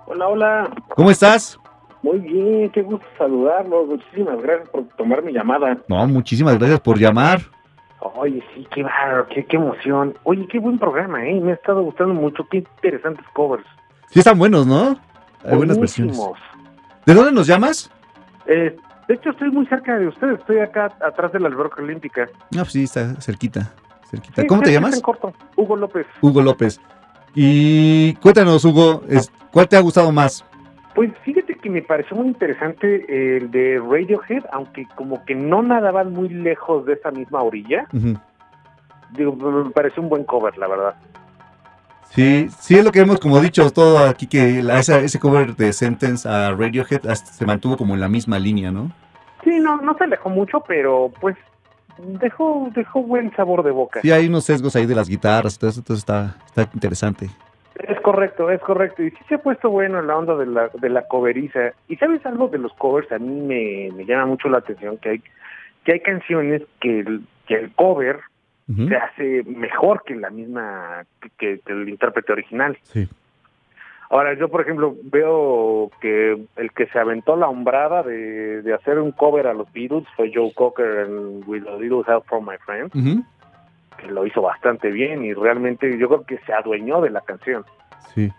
Hola, hola. ¿Cómo estás? Muy bien, qué gusto saludarlos. Muchísimas gracias por tomar mi llamada. No, muchísimas gracias por llamar. Oye, sí, qué bárbaro, qué, qué emoción. Oye, qué buen programa, ¿eh? Me ha estado gustando mucho, qué interesantes covers. Sí, están buenos, ¿no? Hay buenas versiones. ¿De dónde nos llamas? Eh, de hecho, estoy muy cerca de ustedes. Estoy acá atrás de la alberca olímpica. No, pues sí, está cerquita. Cerquita. Sí, ¿Cómo te llamas? en corto. Hugo López. Hugo López. Y cuéntanos, Hugo, es- ¿cuál te ha gustado más? Pues fíjate que me pareció muy interesante el de Radiohead, aunque como que no nadaban muy lejos de esa misma orilla. Digo, me pareció un buen cover, la verdad. Sí, sí es lo que hemos como dicho todo aquí que la- esa- ese cover de Sentence a Radiohead hasta se mantuvo como en la misma línea, ¿no? Sí, no, no se alejó mucho, pero pues dejó, dejó buen sabor de boca. Sí, hay unos sesgos ahí de las guitarras, todo eso, entonces está, está interesante. Es correcto, es correcto. Y sí se ha puesto bueno en la onda de la, de la coveriza. Y sabes algo de los covers, a mí me, me llama mucho la atención que hay, que hay canciones que el, que el cover se hace mejor que la misma, que- que el intérprete original. Sí. Ahora, yo, por ejemplo, veo que el que se aventó la hombrada de, de hacer un cover a los Beatles fue Joe Cocker en With a Little Help from My Friend, que lo hizo bastante bien y realmente yo creo que se adueñó de la canción. Sí.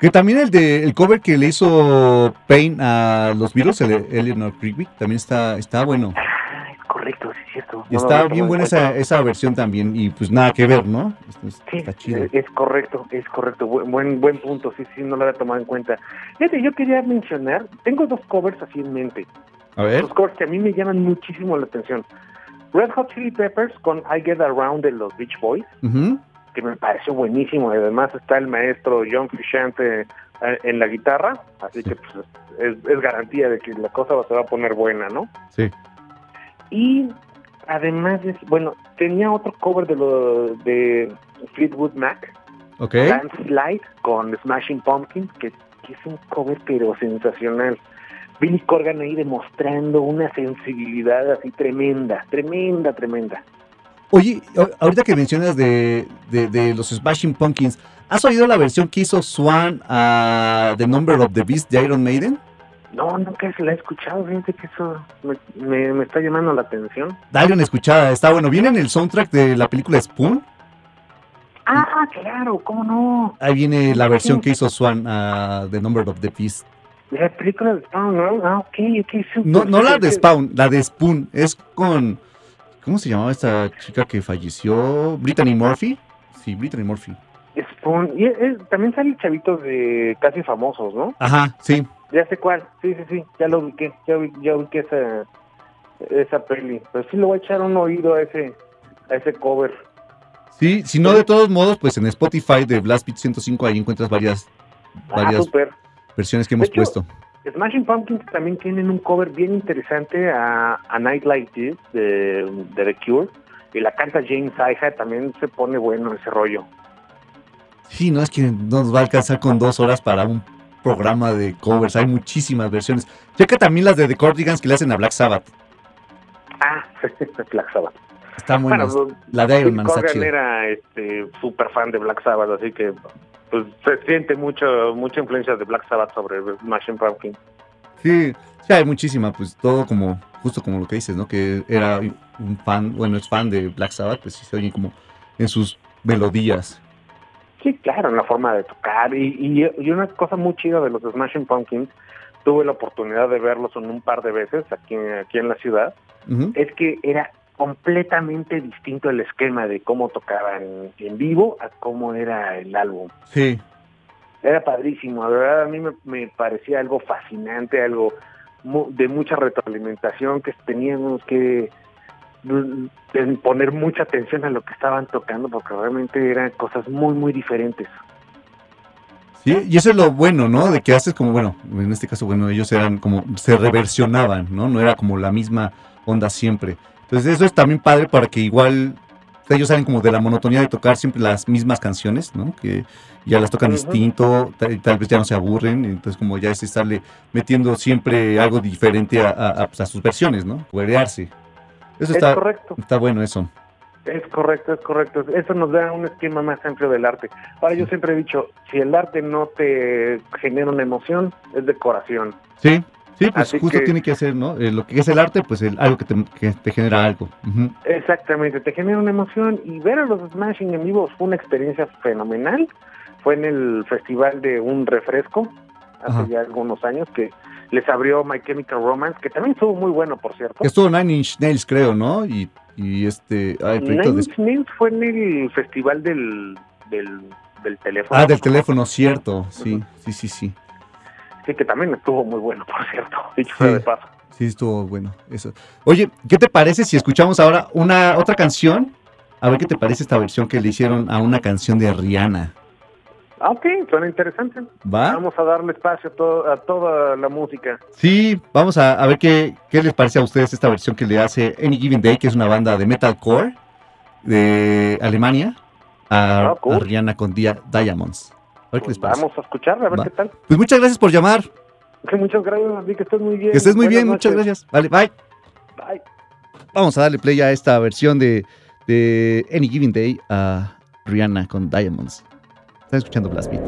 Que también el de el cover que le hizo Payne a los Beatles, el de Eleanor Rigby, también está, está bueno. Es es No está bien buena esa, esa versión también, y pues nada que ver, ¿no? Está, Sí, está chido. es correcto, es correcto. Buen, buen punto, sí, sí, no lo había tomado en cuenta. Fíjate, yo quería mencionar, tengo dos covers así en mente. A ver. Dos covers que a mí me llaman muchísimo la atención. Red Hot Chili Peppers con I Get Around de los Beach Boys, que me pareció buenísimo. y Además está el maestro John Frusciante eh, en la guitarra, así que pues, es, es garantía de que la cosa se va a poner buena, ¿no? Sí. Y además, es- bueno, tenía otro cover de lo de Fleetwood Mac, Ok. Landslide con Smashing Pumpkins, que, que es un cover pero sensacional. Billy Corgan ahí demostrando una sensibilidad así tremenda, tremenda, tremenda. Oye, ahorita que mencionas de, de, de los Smashing Pumpkins, ¿has oído la versión que hizo Swan a The Number of the Beast de Iron Maiden? No, nunca se la he escuchado, fíjate que eso me, me- me está llamando la atención. Dale una escuchada, está bueno. Viene en el soundtrack de la película Spoon. Ah, claro, ¿cómo no? Ahí viene la versión que hizo Swan a The Number of the Beast. La película de Spawn, ¿no? Ah, ok, ok, súper, No, no la de Spawn, la de Spoon. Es con. ¿Cómo se llamaba esta chica que falleció? Brittany Murphy. Sí, Brittany Murphy. Spawn. Y es- es- también salen chavitos de casi famosos, ¿no? Ajá, sí. Ya sé cuál, sí, sí, sí, ya lo ubiqué, ya, ya ubiqué esa, esa peli. Pero sí le voy a echar un oído a ese, a ese cover. Sí, si no, de todos modos, pues en Spotify de Blast Beat 105 ahí encuentras varias, Ah, varias versiones que hemos hecho, puesto. Smashing Pumpkins también tienen un cover bien interesante a, a Night Like This de, de The Cure. Y la canta James Iha, también se pone bueno ese rollo. Sí, no es que nos va a alcanzar con dos horas para un programa de covers. Hay muchísimas versiones. Checa también las de The Cordigans que le hacen a Black Sabbath. Ah, Black Sabbath. Están buenas. Bueno, la de Iron Man está chida. era este súper fan de Black Sabbath, así que pues se siente mucho mucha influencia de Black Sabbath sobre Smashing Pumpkins. Sí, sí, hay muchísima, pues todo como, justo como lo que dices, ¿no? Que era un fan, bueno, es fan de Black Sabbath, pues sí se oye como en sus melodías. Sí, claro, en la forma de tocar. Y, y, y una cosa muy chida de los Smashing Pumpkins, tuve la oportunidad de verlos en un par de veces aquí, aquí en la ciudad, es que era completamente distinto el esquema de cómo tocaban en vivo a cómo era el álbum. Sí. Era padrísimo, la verdad a mí me, me parecía algo fascinante, algo mu- de mucha retroalimentación que teníamos que poner mucha atención a lo que estaban tocando porque realmente eran cosas muy muy diferentes. Sí, y eso es lo bueno, ¿no? De que haces como, bueno, en este caso, bueno, ellos eran como, se reversionaban, ¿no? No era como la misma onda siempre. Entonces eso es también padre para que igual ellos salen como de la monotonía de tocar siempre las mismas canciones, ¿no? Que ya las tocan distinto, tal, tal vez ya no se aburren, entonces como ya es estarle metiendo siempre algo diferente a, a- a, pues, a sus versiones, ¿no? Huerearse. Eso Es está, correcto. está bueno eso. Es correcto, es correcto. Eso nos da un esquema más amplio del arte. Ahora yo siempre he dicho, si el arte no te genera una emoción, es decoración. Sí, sí, pues Así justo que- tiene que hacer, ¿no? Eh, lo que es el arte, pues el- algo que te, que te genera algo. Exactamente, te genera una emoción y ver a los Smashing en vivo fue una experiencia fenomenal. Fue en el festival de un refresco hace Ajá. ya algunos años que les abrió My Chemical Romance, que también estuvo muy bueno, por cierto. Estuvo Nine Inch Nails, creo, ¿no? Y, y este. Ah, el proyecto Nine Inch Nails fue en el festival del, del, del teléfono. Ah, del teléfono, cierto. Sí, sí, sí, sí. Sí, que también estuvo muy bueno, por cierto. Dicho sea Sí. de paso. Sí, estuvo bueno. Eso. Oye, ¿qué te parece si escuchamos ahora una otra canción? A ver qué te parece esta versión que le hicieron a una canción de Rihanna. Ah, ok, suena interesante. ¿Va? Vamos a darle espacio a, to- a toda la música. Sí, vamos a, a ver qué, qué les parece a ustedes esta versión que le hace Any Given Day, que es una banda de metalcore de Alemania, a, Ah, cool. a Rihanna con Dia- Diamonds. A ver qué les Pues parece. vamos a escucharla, a ver Va. qué tal. Pues muchas gracias por llamar. Que muchas gracias, que estés muy bien. Que estés muy Buenas bien, muchas gracias. Vale, bye. Bye. Vamos a darle play a esta versión de, de Any Given Day a Rihanna con Diamonds. Están escuchando Blast Beat.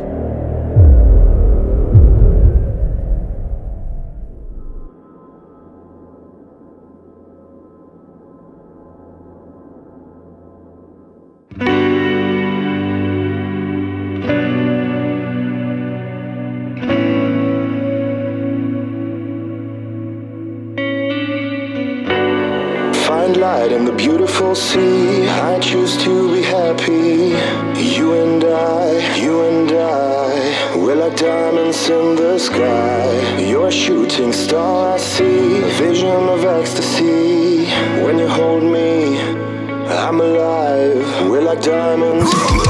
Find light in the beautiful sea. I choose to be happy. In the sky. You're a shooting star, I see. A vision of ecstasy. When you hold me, I'm alive. We're like diamonds.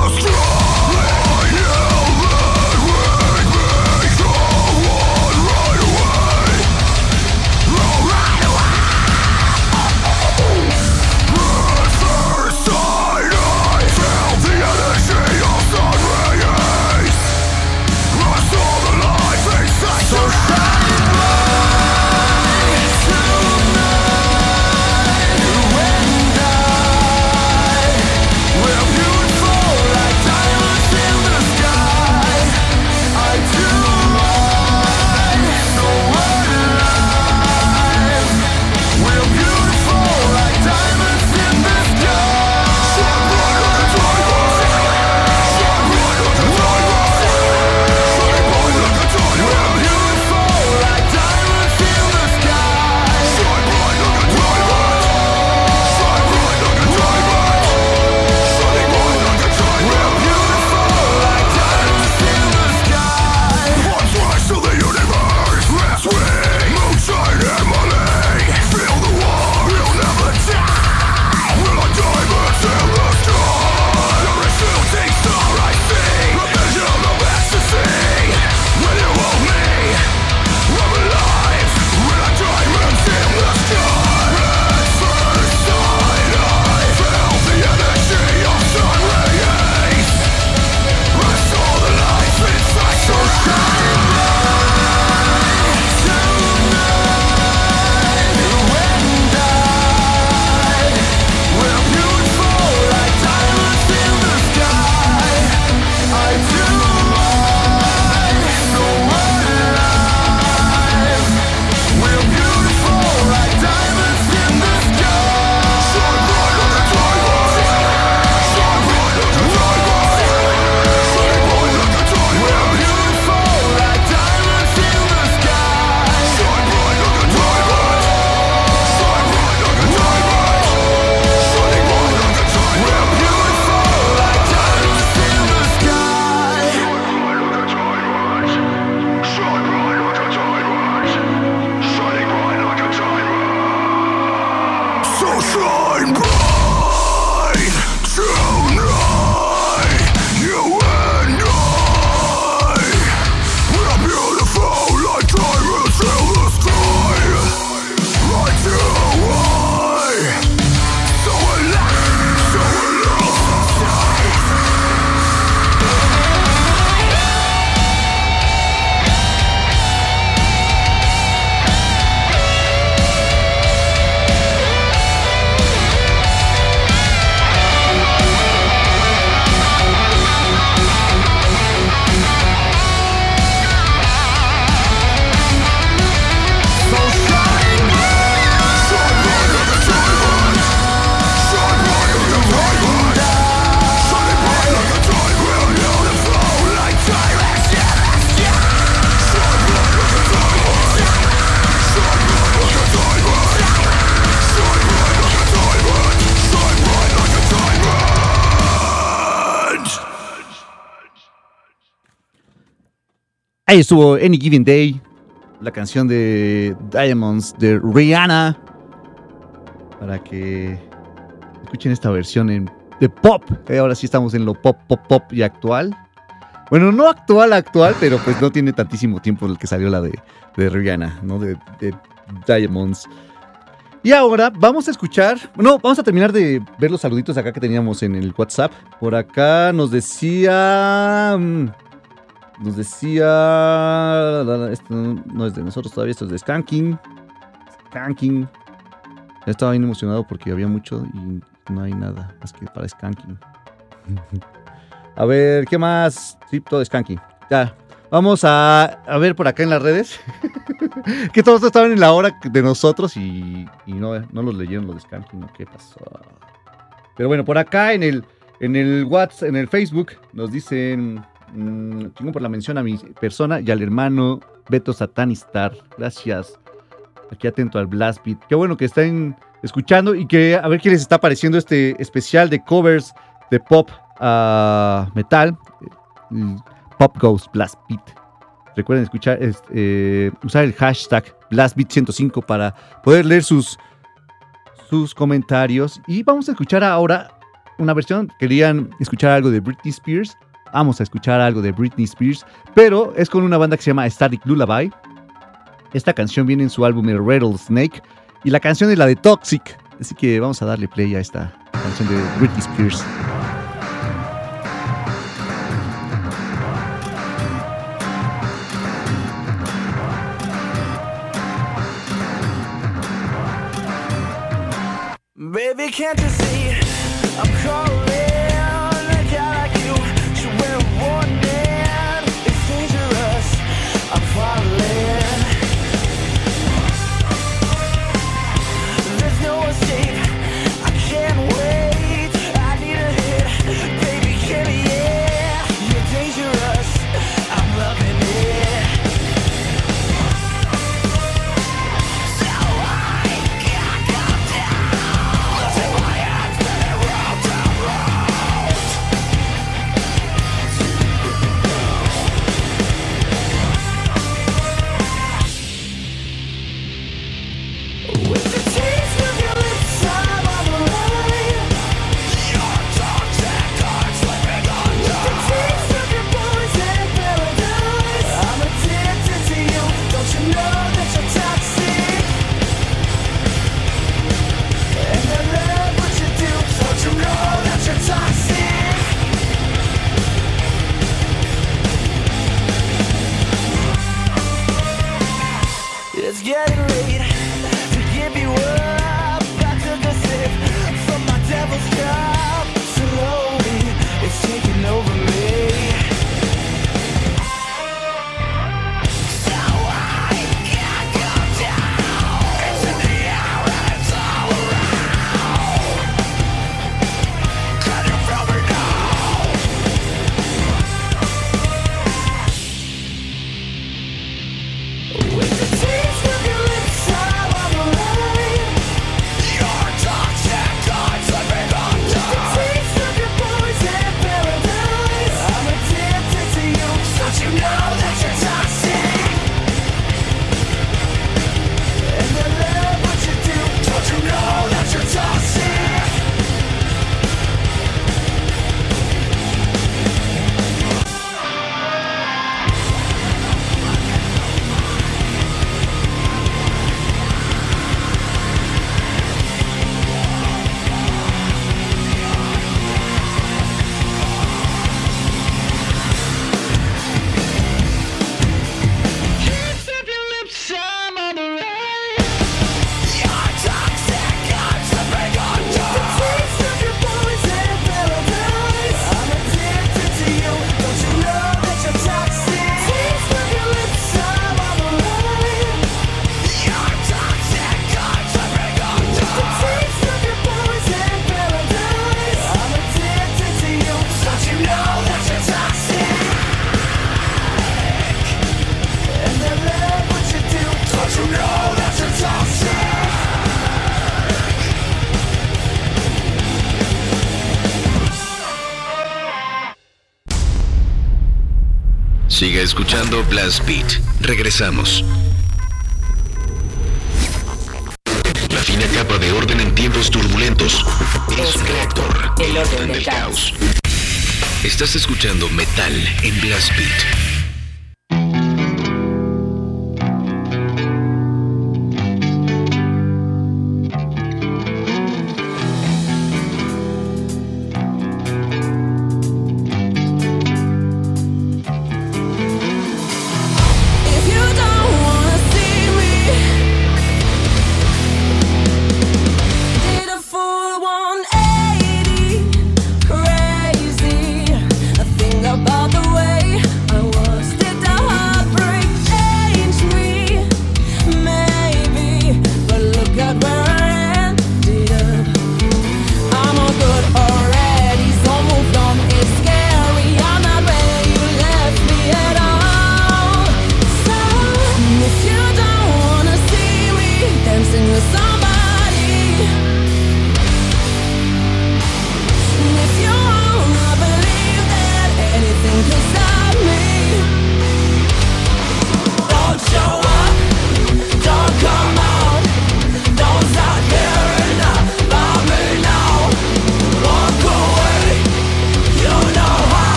Ahí estuvo Any Given Day, la canción de Diamonds de Rihanna. Para que escuchen esta versión en, de pop. Eh, ahora sí estamos en lo pop, pop, pop y actual. Bueno, no actual, actual, pero pues no tiene tantísimo tiempo el que salió la de, Rihanna, ¿no? De, de Diamonds. Y ahora vamos a escuchar, no, vamos a terminar de ver los saluditos acá que teníamos en el WhatsApp. Por acá nos decía, mm, nos decía, esto no es de nosotros todavía, esto es de Skanking. Skanking. Estaba bien emocionado porque había mucho y no hay nada más que para Skanking. A ver, ¿qué más? Sí, todo Skanking. Ya. Vamos a, a ver por acá en las redes. que todos estaban en la hora de nosotros y, y no, no los leyeron los de Skanking. ¿Qué pasó? Pero bueno, por acá en el, en el WhatsApp, en el Facebook, nos dicen. Mmm, chingón por la mención a mi persona y al hermano Beto Satanistar. Gracias. Aquí atento al Blast Beat. Qué bueno que estén escuchando y que a ver qué les está pareciendo este especial de covers de pop a metal. El Pop Goes Blast Beat. Recuerden escuchar, eh, usar el hashtag BlastBeat105 para poder leer sus, sus comentarios. Y vamos a escuchar ahora una versión. Querían escuchar algo de Britney Spears. Vamos a escuchar algo de Britney Spears, pero es con una banda que se llama Static Lullaby. Esta canción viene en su álbum El Rattlesnake y la canción es la de Toxic. Así que vamos a darle play a esta canción de Britney Spears. Baby, can't you see I'm calling Siga escuchando Blast Beat. Regresamos. La fina capa de orden en tiempos turbulentos es un reactor. El orden del caos. Estás escuchando Metal en Blast Beat.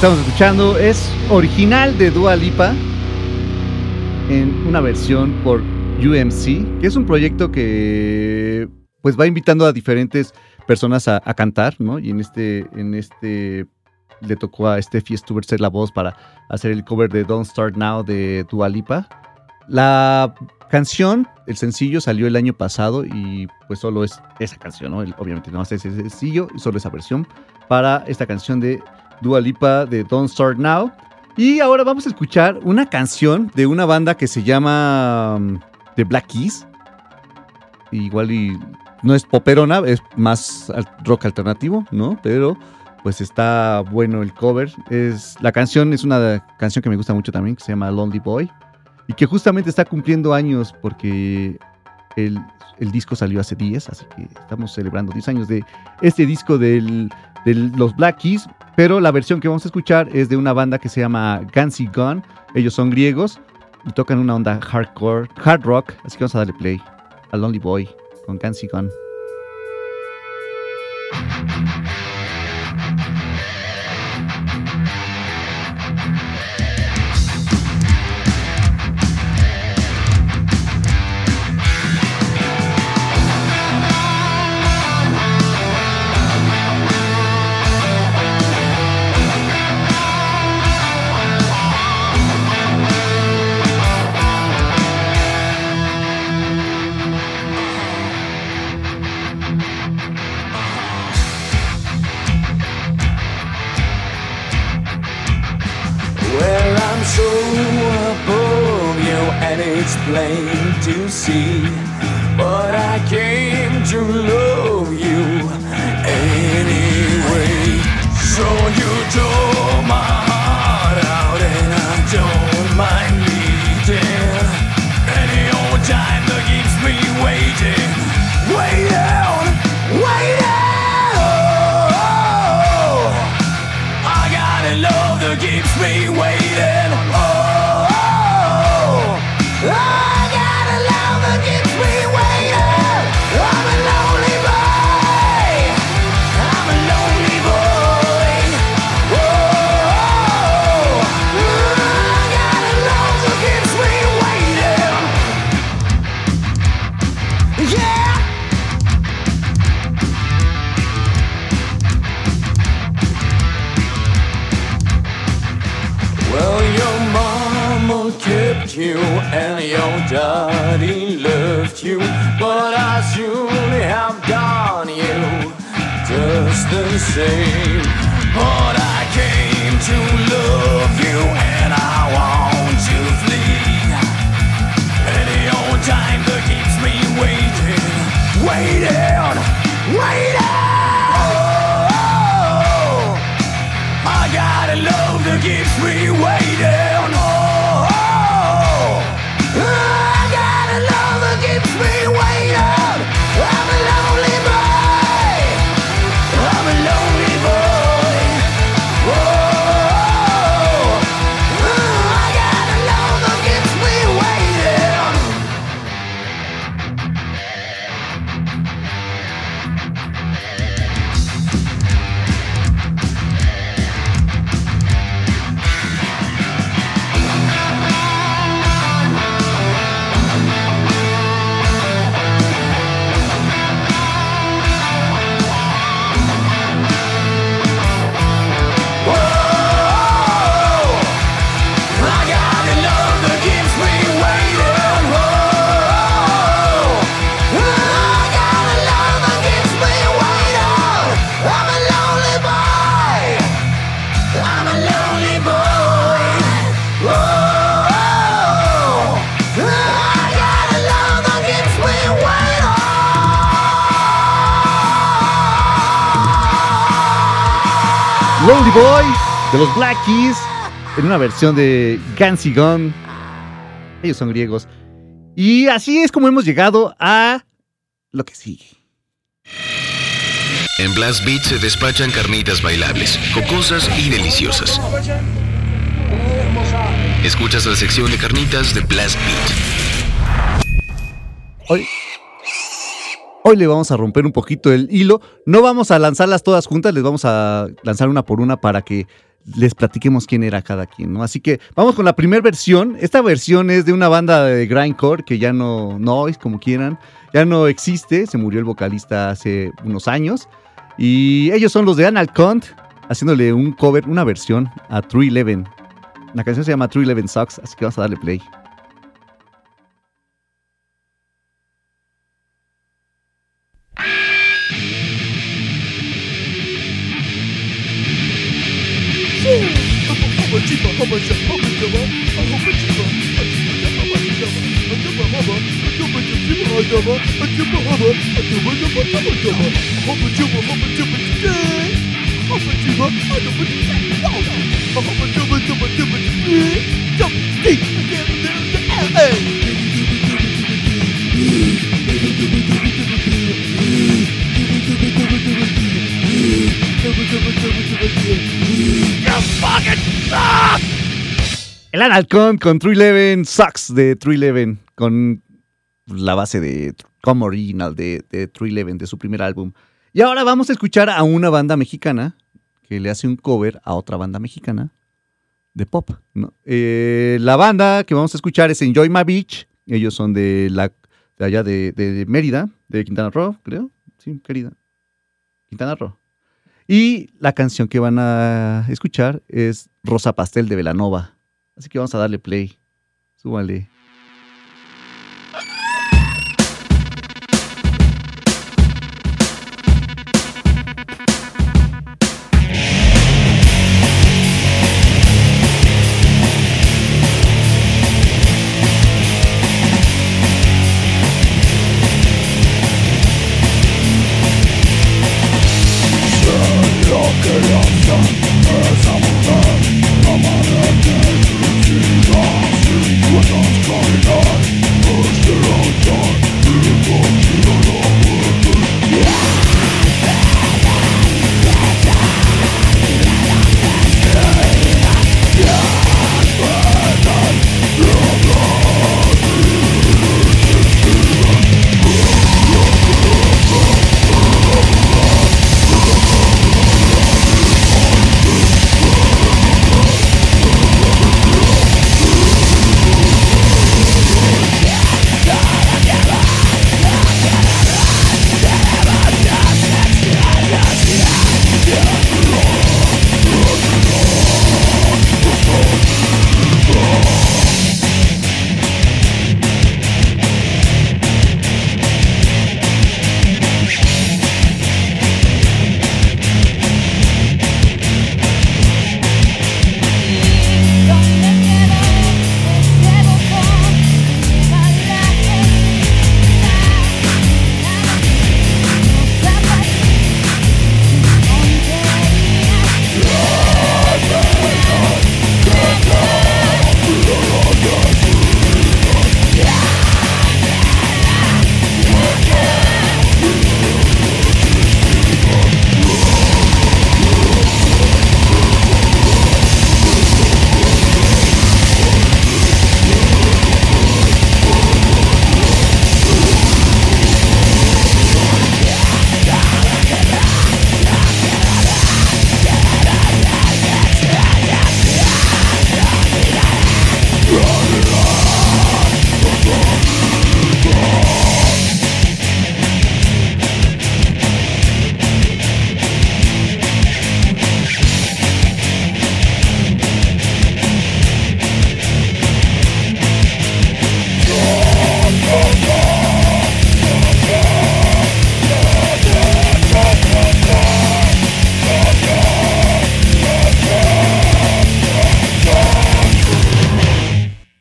Estamos escuchando es original de Dua Lipa en una versión por UMC, que es un proyecto que pues va invitando a diferentes personas a, cantar, ¿no? Y en este, en este le tocó a Steffi Stuber ser la voz para hacer el cover de Don't Start Now de Dua Lipa. La canción, el sencillo salió el año pasado y pues solo es esa canción, ¿no? Obviamente no es ese sencillo solo esa versión para esta canción de Dua Lipa de Don't Start Now. Y ahora vamos a escuchar una canción de una banda que se llama um, The Black Keys. Igual no es poperona, es más rock alternativo, ¿no? Pero pues está bueno el cover. Es, la canción es una canción que me gusta mucho también, que se llama Lonely Boy. Y que justamente está cumpliendo años porque el, disco salió hace 10, así que estamos celebrando 10 años de este disco de los Black Keys. Pero la versión que vamos a escuchar es de una banda que se llama Gansy Gun. Ellos son griegos y tocan una onda hardcore, hard rock. Así que vamos a darle play a Lonely Boy con Gansy Gun. See. En una versión de Gansy Gun. Ellos son griegos. Y así es como hemos llegado a lo que sigue. En Blast Beat se despachan carnitas bailables, cocosas y deliciosas. Escuchas la sección de carnitas de Blast Beat. Hoy, hoy le vamos a romper un poquito el hilo. No vamos a lanzarlas todas juntas, les vamos a lanzar una por una para que les platiquemos quién era cada quien, ¿no? Así que vamos con la primera versión. Esta versión es de una banda de grindcore que ya no, noise, como quieran, ya no existe. Se murió el vocalista hace unos años. Y ellos son los de Anal Cont, haciéndole un cover, una versión a True Eleven. La canción se llama True Eleven Sucks, así que vamos a darle play. Hey! El Analcon con True Eleven Sucks de True Eleven, con la base de Come Original de, de True Eleven, de su primer álbum. Y ahora vamos a escuchar a una banda mexicana que le hace un cover a otra banda mexicana de pop. Eh, la banda que vamos a escuchar es Enjoy My Beach. Ellos son de, la, de allá de, de Mérida, de Quintana Roo, creo. Sí, querida. Quintana Roo. Y la canción que van a escuchar es Rosa Pastel de Velanova. Así que vamos a darle play. Súbale.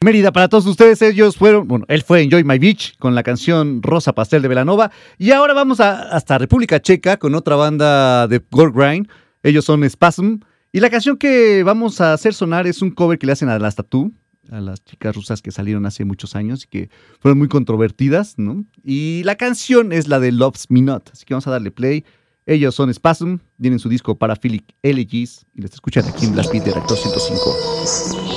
Para todos ustedes, ellos fueron, bueno, él fue Enjoy My Beach con la canción Rosa Pastel de Velanova. Y ahora vamos a, hasta República Checa con otra banda de Gold Grind. Ellos son Spasm. Y la canción que vamos a hacer sonar es un cover que le hacen a las Tattoo, a las chicas rusas que salieron hace muchos años y que fueron muy controvertidas, ¿no? Y la canción es la de Loves Me Not. Así que vamos a darle play. Ellos son Spasm, tienen su disco Paraphilic Elegies y les escuchan aquí en Blast Beat de Reactor 105.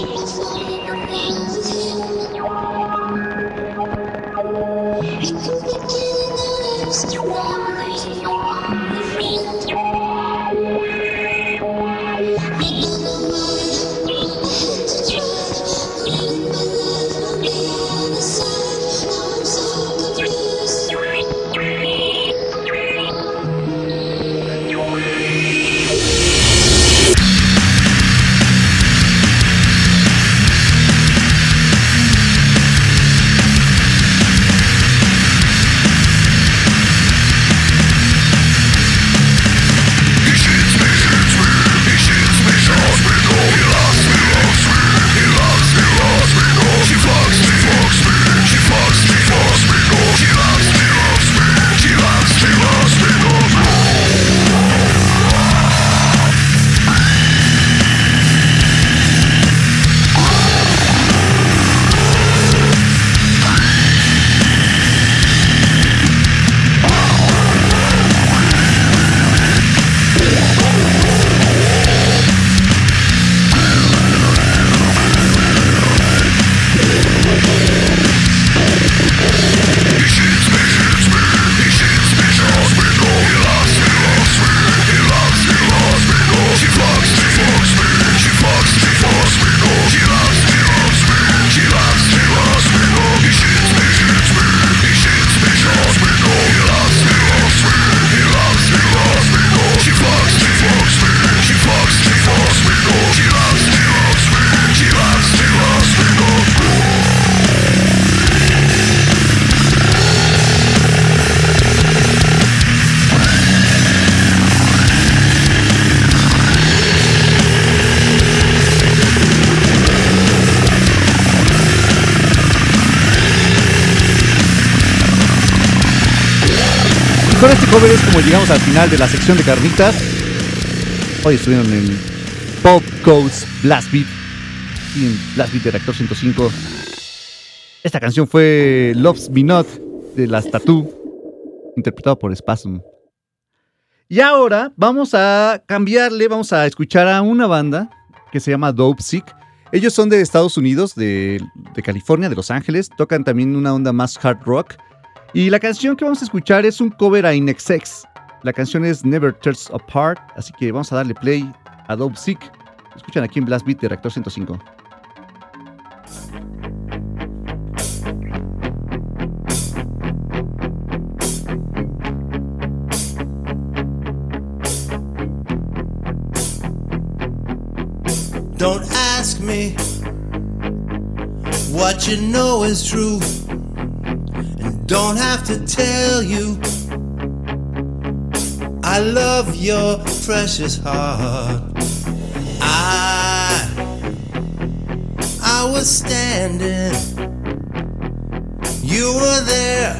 Con este cover es como llegamos al final de la sección de carnitas. Hoy estuvieron en Pop Coast Blast Beat y en Blast Beat de Reactor 105. Esta canción fue Loves Me Not de las Tattoo, interpretado por Spasm. Y ahora vamos a cambiarle, vamos a escuchar a una banda que se llama Dope Sick. Ellos son de Estados Unidos, de California, de Los Ángeles. Tocan también una onda más hard rock. Y la canción que vamos a escuchar es un cover a Inexex. La canción es Never Tears Apart, así que vamos a darle play a Dope Sick. Escuchan aquí en Blast Beat de Reactor 105. Don't ask me what you know is true, don't have to tell you. I love your precious heart. I I was standing, you were there.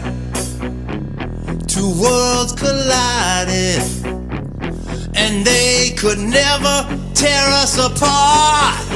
Two worlds collided, and they could never tear us apart.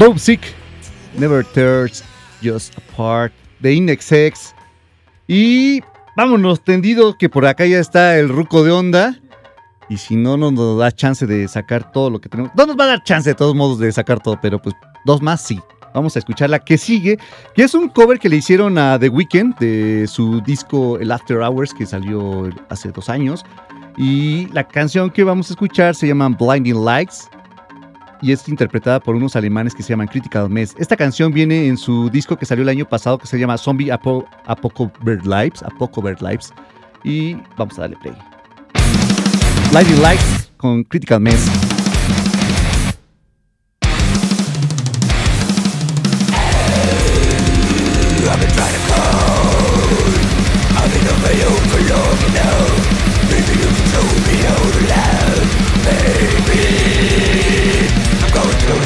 Dope Sick, Never Tears Just Apart, de Inexex. Y vámonos tendido, que por acá ya está el ruco de onda. Y si no, no nos da chance de sacar todo lo que tenemos. No nos va a dar chance de todos modos de sacar todo, pero pues dos más sí. Vamos a escuchar la que sigue, que es un cover que le hicieron a The Weeknd de su disco El After Hours que salió hace dos años. Y la canción que vamos a escuchar se llama Blinding Lights y es interpretada por unos alemanes que se llaman Critical Mess. Esta canción viene en su disco que salió el año pasado que se llama Zombie Apo Apocalypse Lives, Apocalypse Lives. Y vamos a darle play. Blinding Lights con Critical Mess. You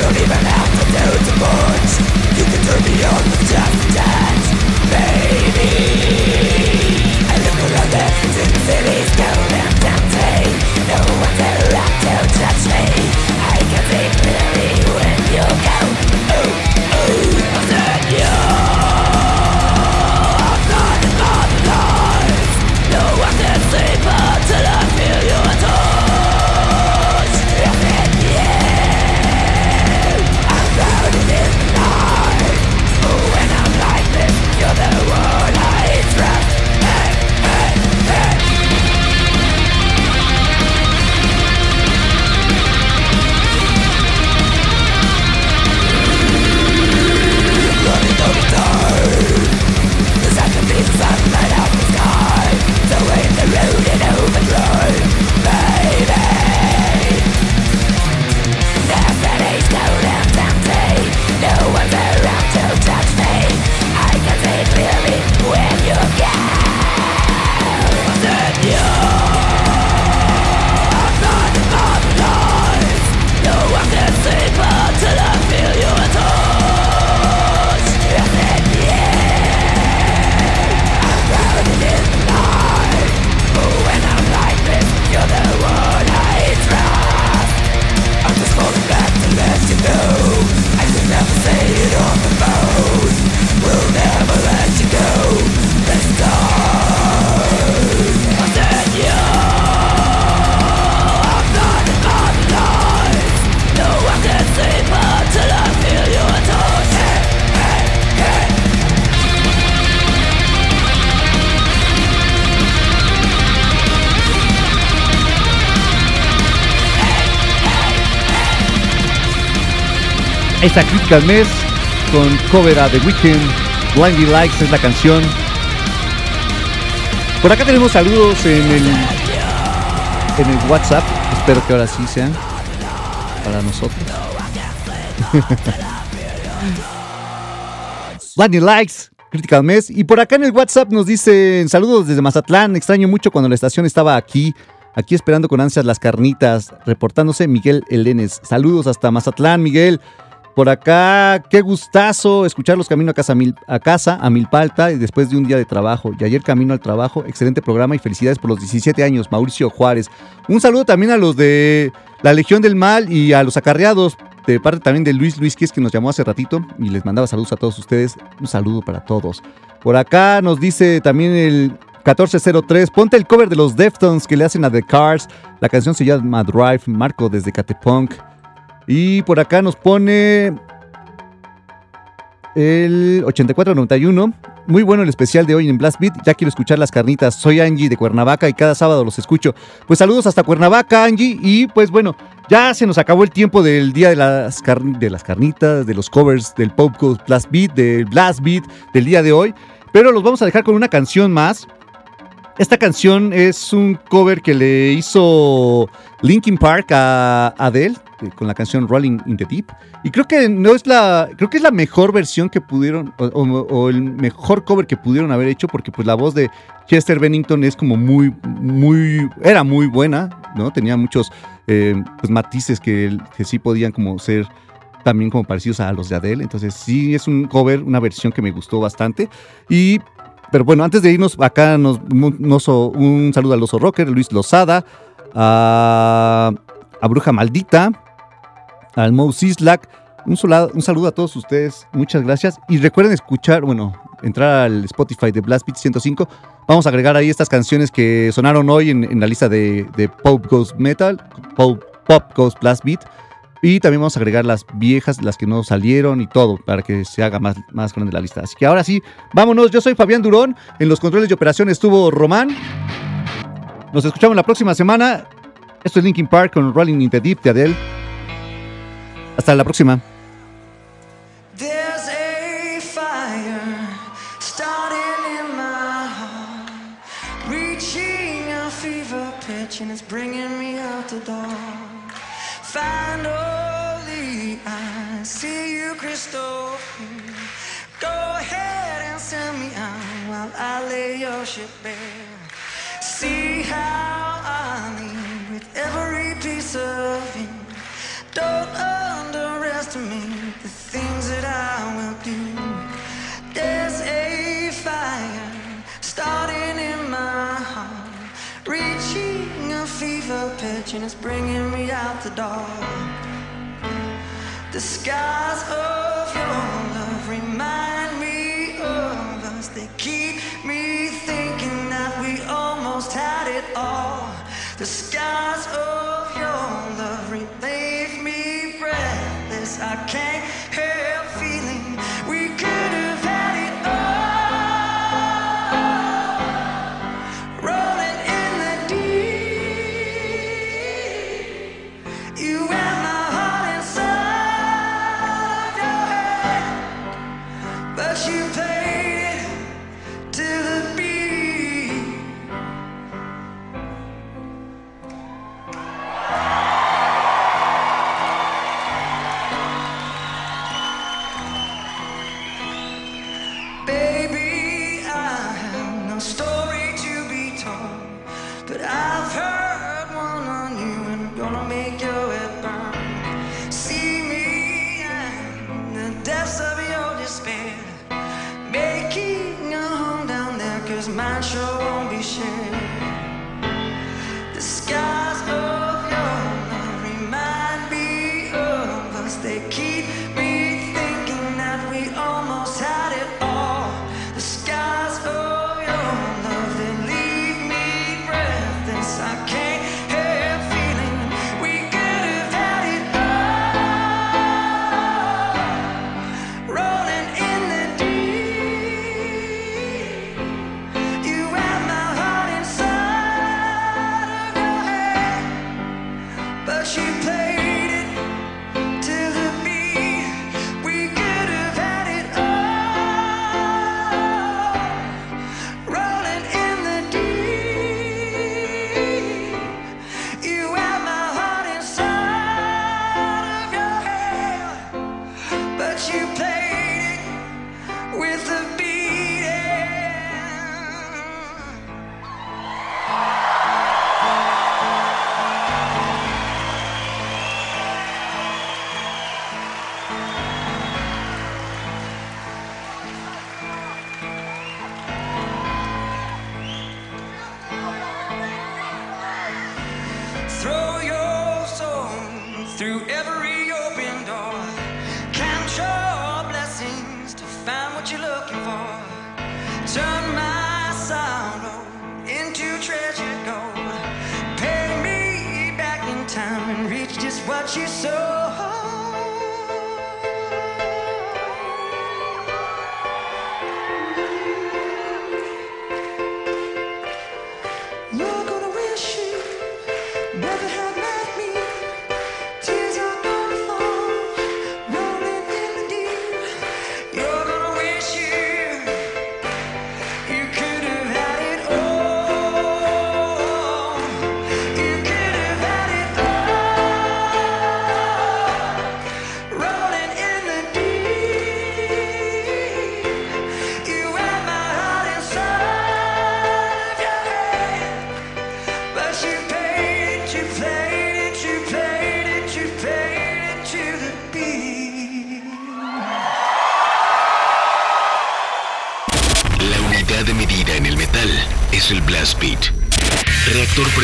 don't even have to do the much You can turn me on with just that Baby I live around the city. Esta Critical Mess con cover a The Weeknd. Blinding Lights es la canción. Por acá tenemos saludos en el, en el WhatsApp. Espero que ahora sí sean para nosotros. Blinding Lights, Critical Mess. Y por acá en el WhatsApp nos dicen saludos desde Mazatlán. Extraño mucho cuando la estación estaba aquí. Aquí esperando con ansias las carnitas. Reportándose Miguel Elenes. Saludos hasta Mazatlán, Miguel. Por acá, qué gustazo escucharlos camino a casa, a, casa, a Milpalta, después de un día de trabajo. Y ayer camino al trabajo, excelente programa y felicidades por los 17 años, Mauricio Juárez. Un saludo también a los de la Legión del Mal y a los acarreados, de parte también de Luis Luis Kies, que nos llamó hace ratito y les mandaba saludos a todos ustedes. Un saludo para todos. Por acá nos dice también el 1403, ponte el cover de los Deftones que le hacen a The Cars. La canción se llama Drive, Marco desde Catepunk. Y por acá nos pone el 8491. Muy bueno el especial de hoy en Blast Beat. Ya quiero escuchar las carnitas. Soy Angie de Cuernavaca y cada sábado los escucho. Pues saludos hasta Cuernavaca, Angie. Y pues bueno, ya se nos acabó el tiempo del día de las, de las carnitas, de los covers, del Pop Goes Blast Beat, del Blast Beat del día de hoy. Pero los vamos a dejar con una canción más. Esta canción es un cover que le hizo Linkin Park a Adele eh, con la canción Rolling in the Deep. Y creo que no es la, creo que es la mejor versión que pudieron, o, el mejor cover que pudieron haber hecho, porque pues la voz de Chester Bennington es como muy, muy, era muy buena, ¿no? Tenía muchos eh, pues, matices que, que sí podían como ser también como parecidos a los de Adele. Entonces sí es un cover, una versión que me gustó bastante. Y pero bueno, antes de irnos, acá nos, nos- un saludo al oso rocker, Luis Lozada, a, a Bruja Maldita, al Mo Sislak. Un, un saludo a todos ustedes, muchas gracias. Y recuerden escuchar, bueno, entrar al Spotify de Blast Beat 105. Vamos a agregar ahí estas canciones que sonaron hoy en, en la lista de, de Pop Ghost Metal, Pop, Pop Ghost Blast Beat. Y también vamos a agregar las viejas, las que no salieron y todo, para que se haga más, más grande la lista. Así que ahora sí, vámonos. Yo soy Fabián Durón. En los controles de operación estuvo Román. Nos escuchamos la próxima semana. Esto es Linkin Park con Rolling in the Deep de Adele. Hasta la próxima. Crystal. Go ahead and send me out while I lay your ship bare. See how I lean with every piece of you. Don't underestimate the things that I will do. There's a fire starting in my heart, reaching a fever pitch, and it's bringing me out the door. The skies of your love remind me of us. They keep me thinking that we almost had it all. The skies of your love leave me breathless. I can't help feeling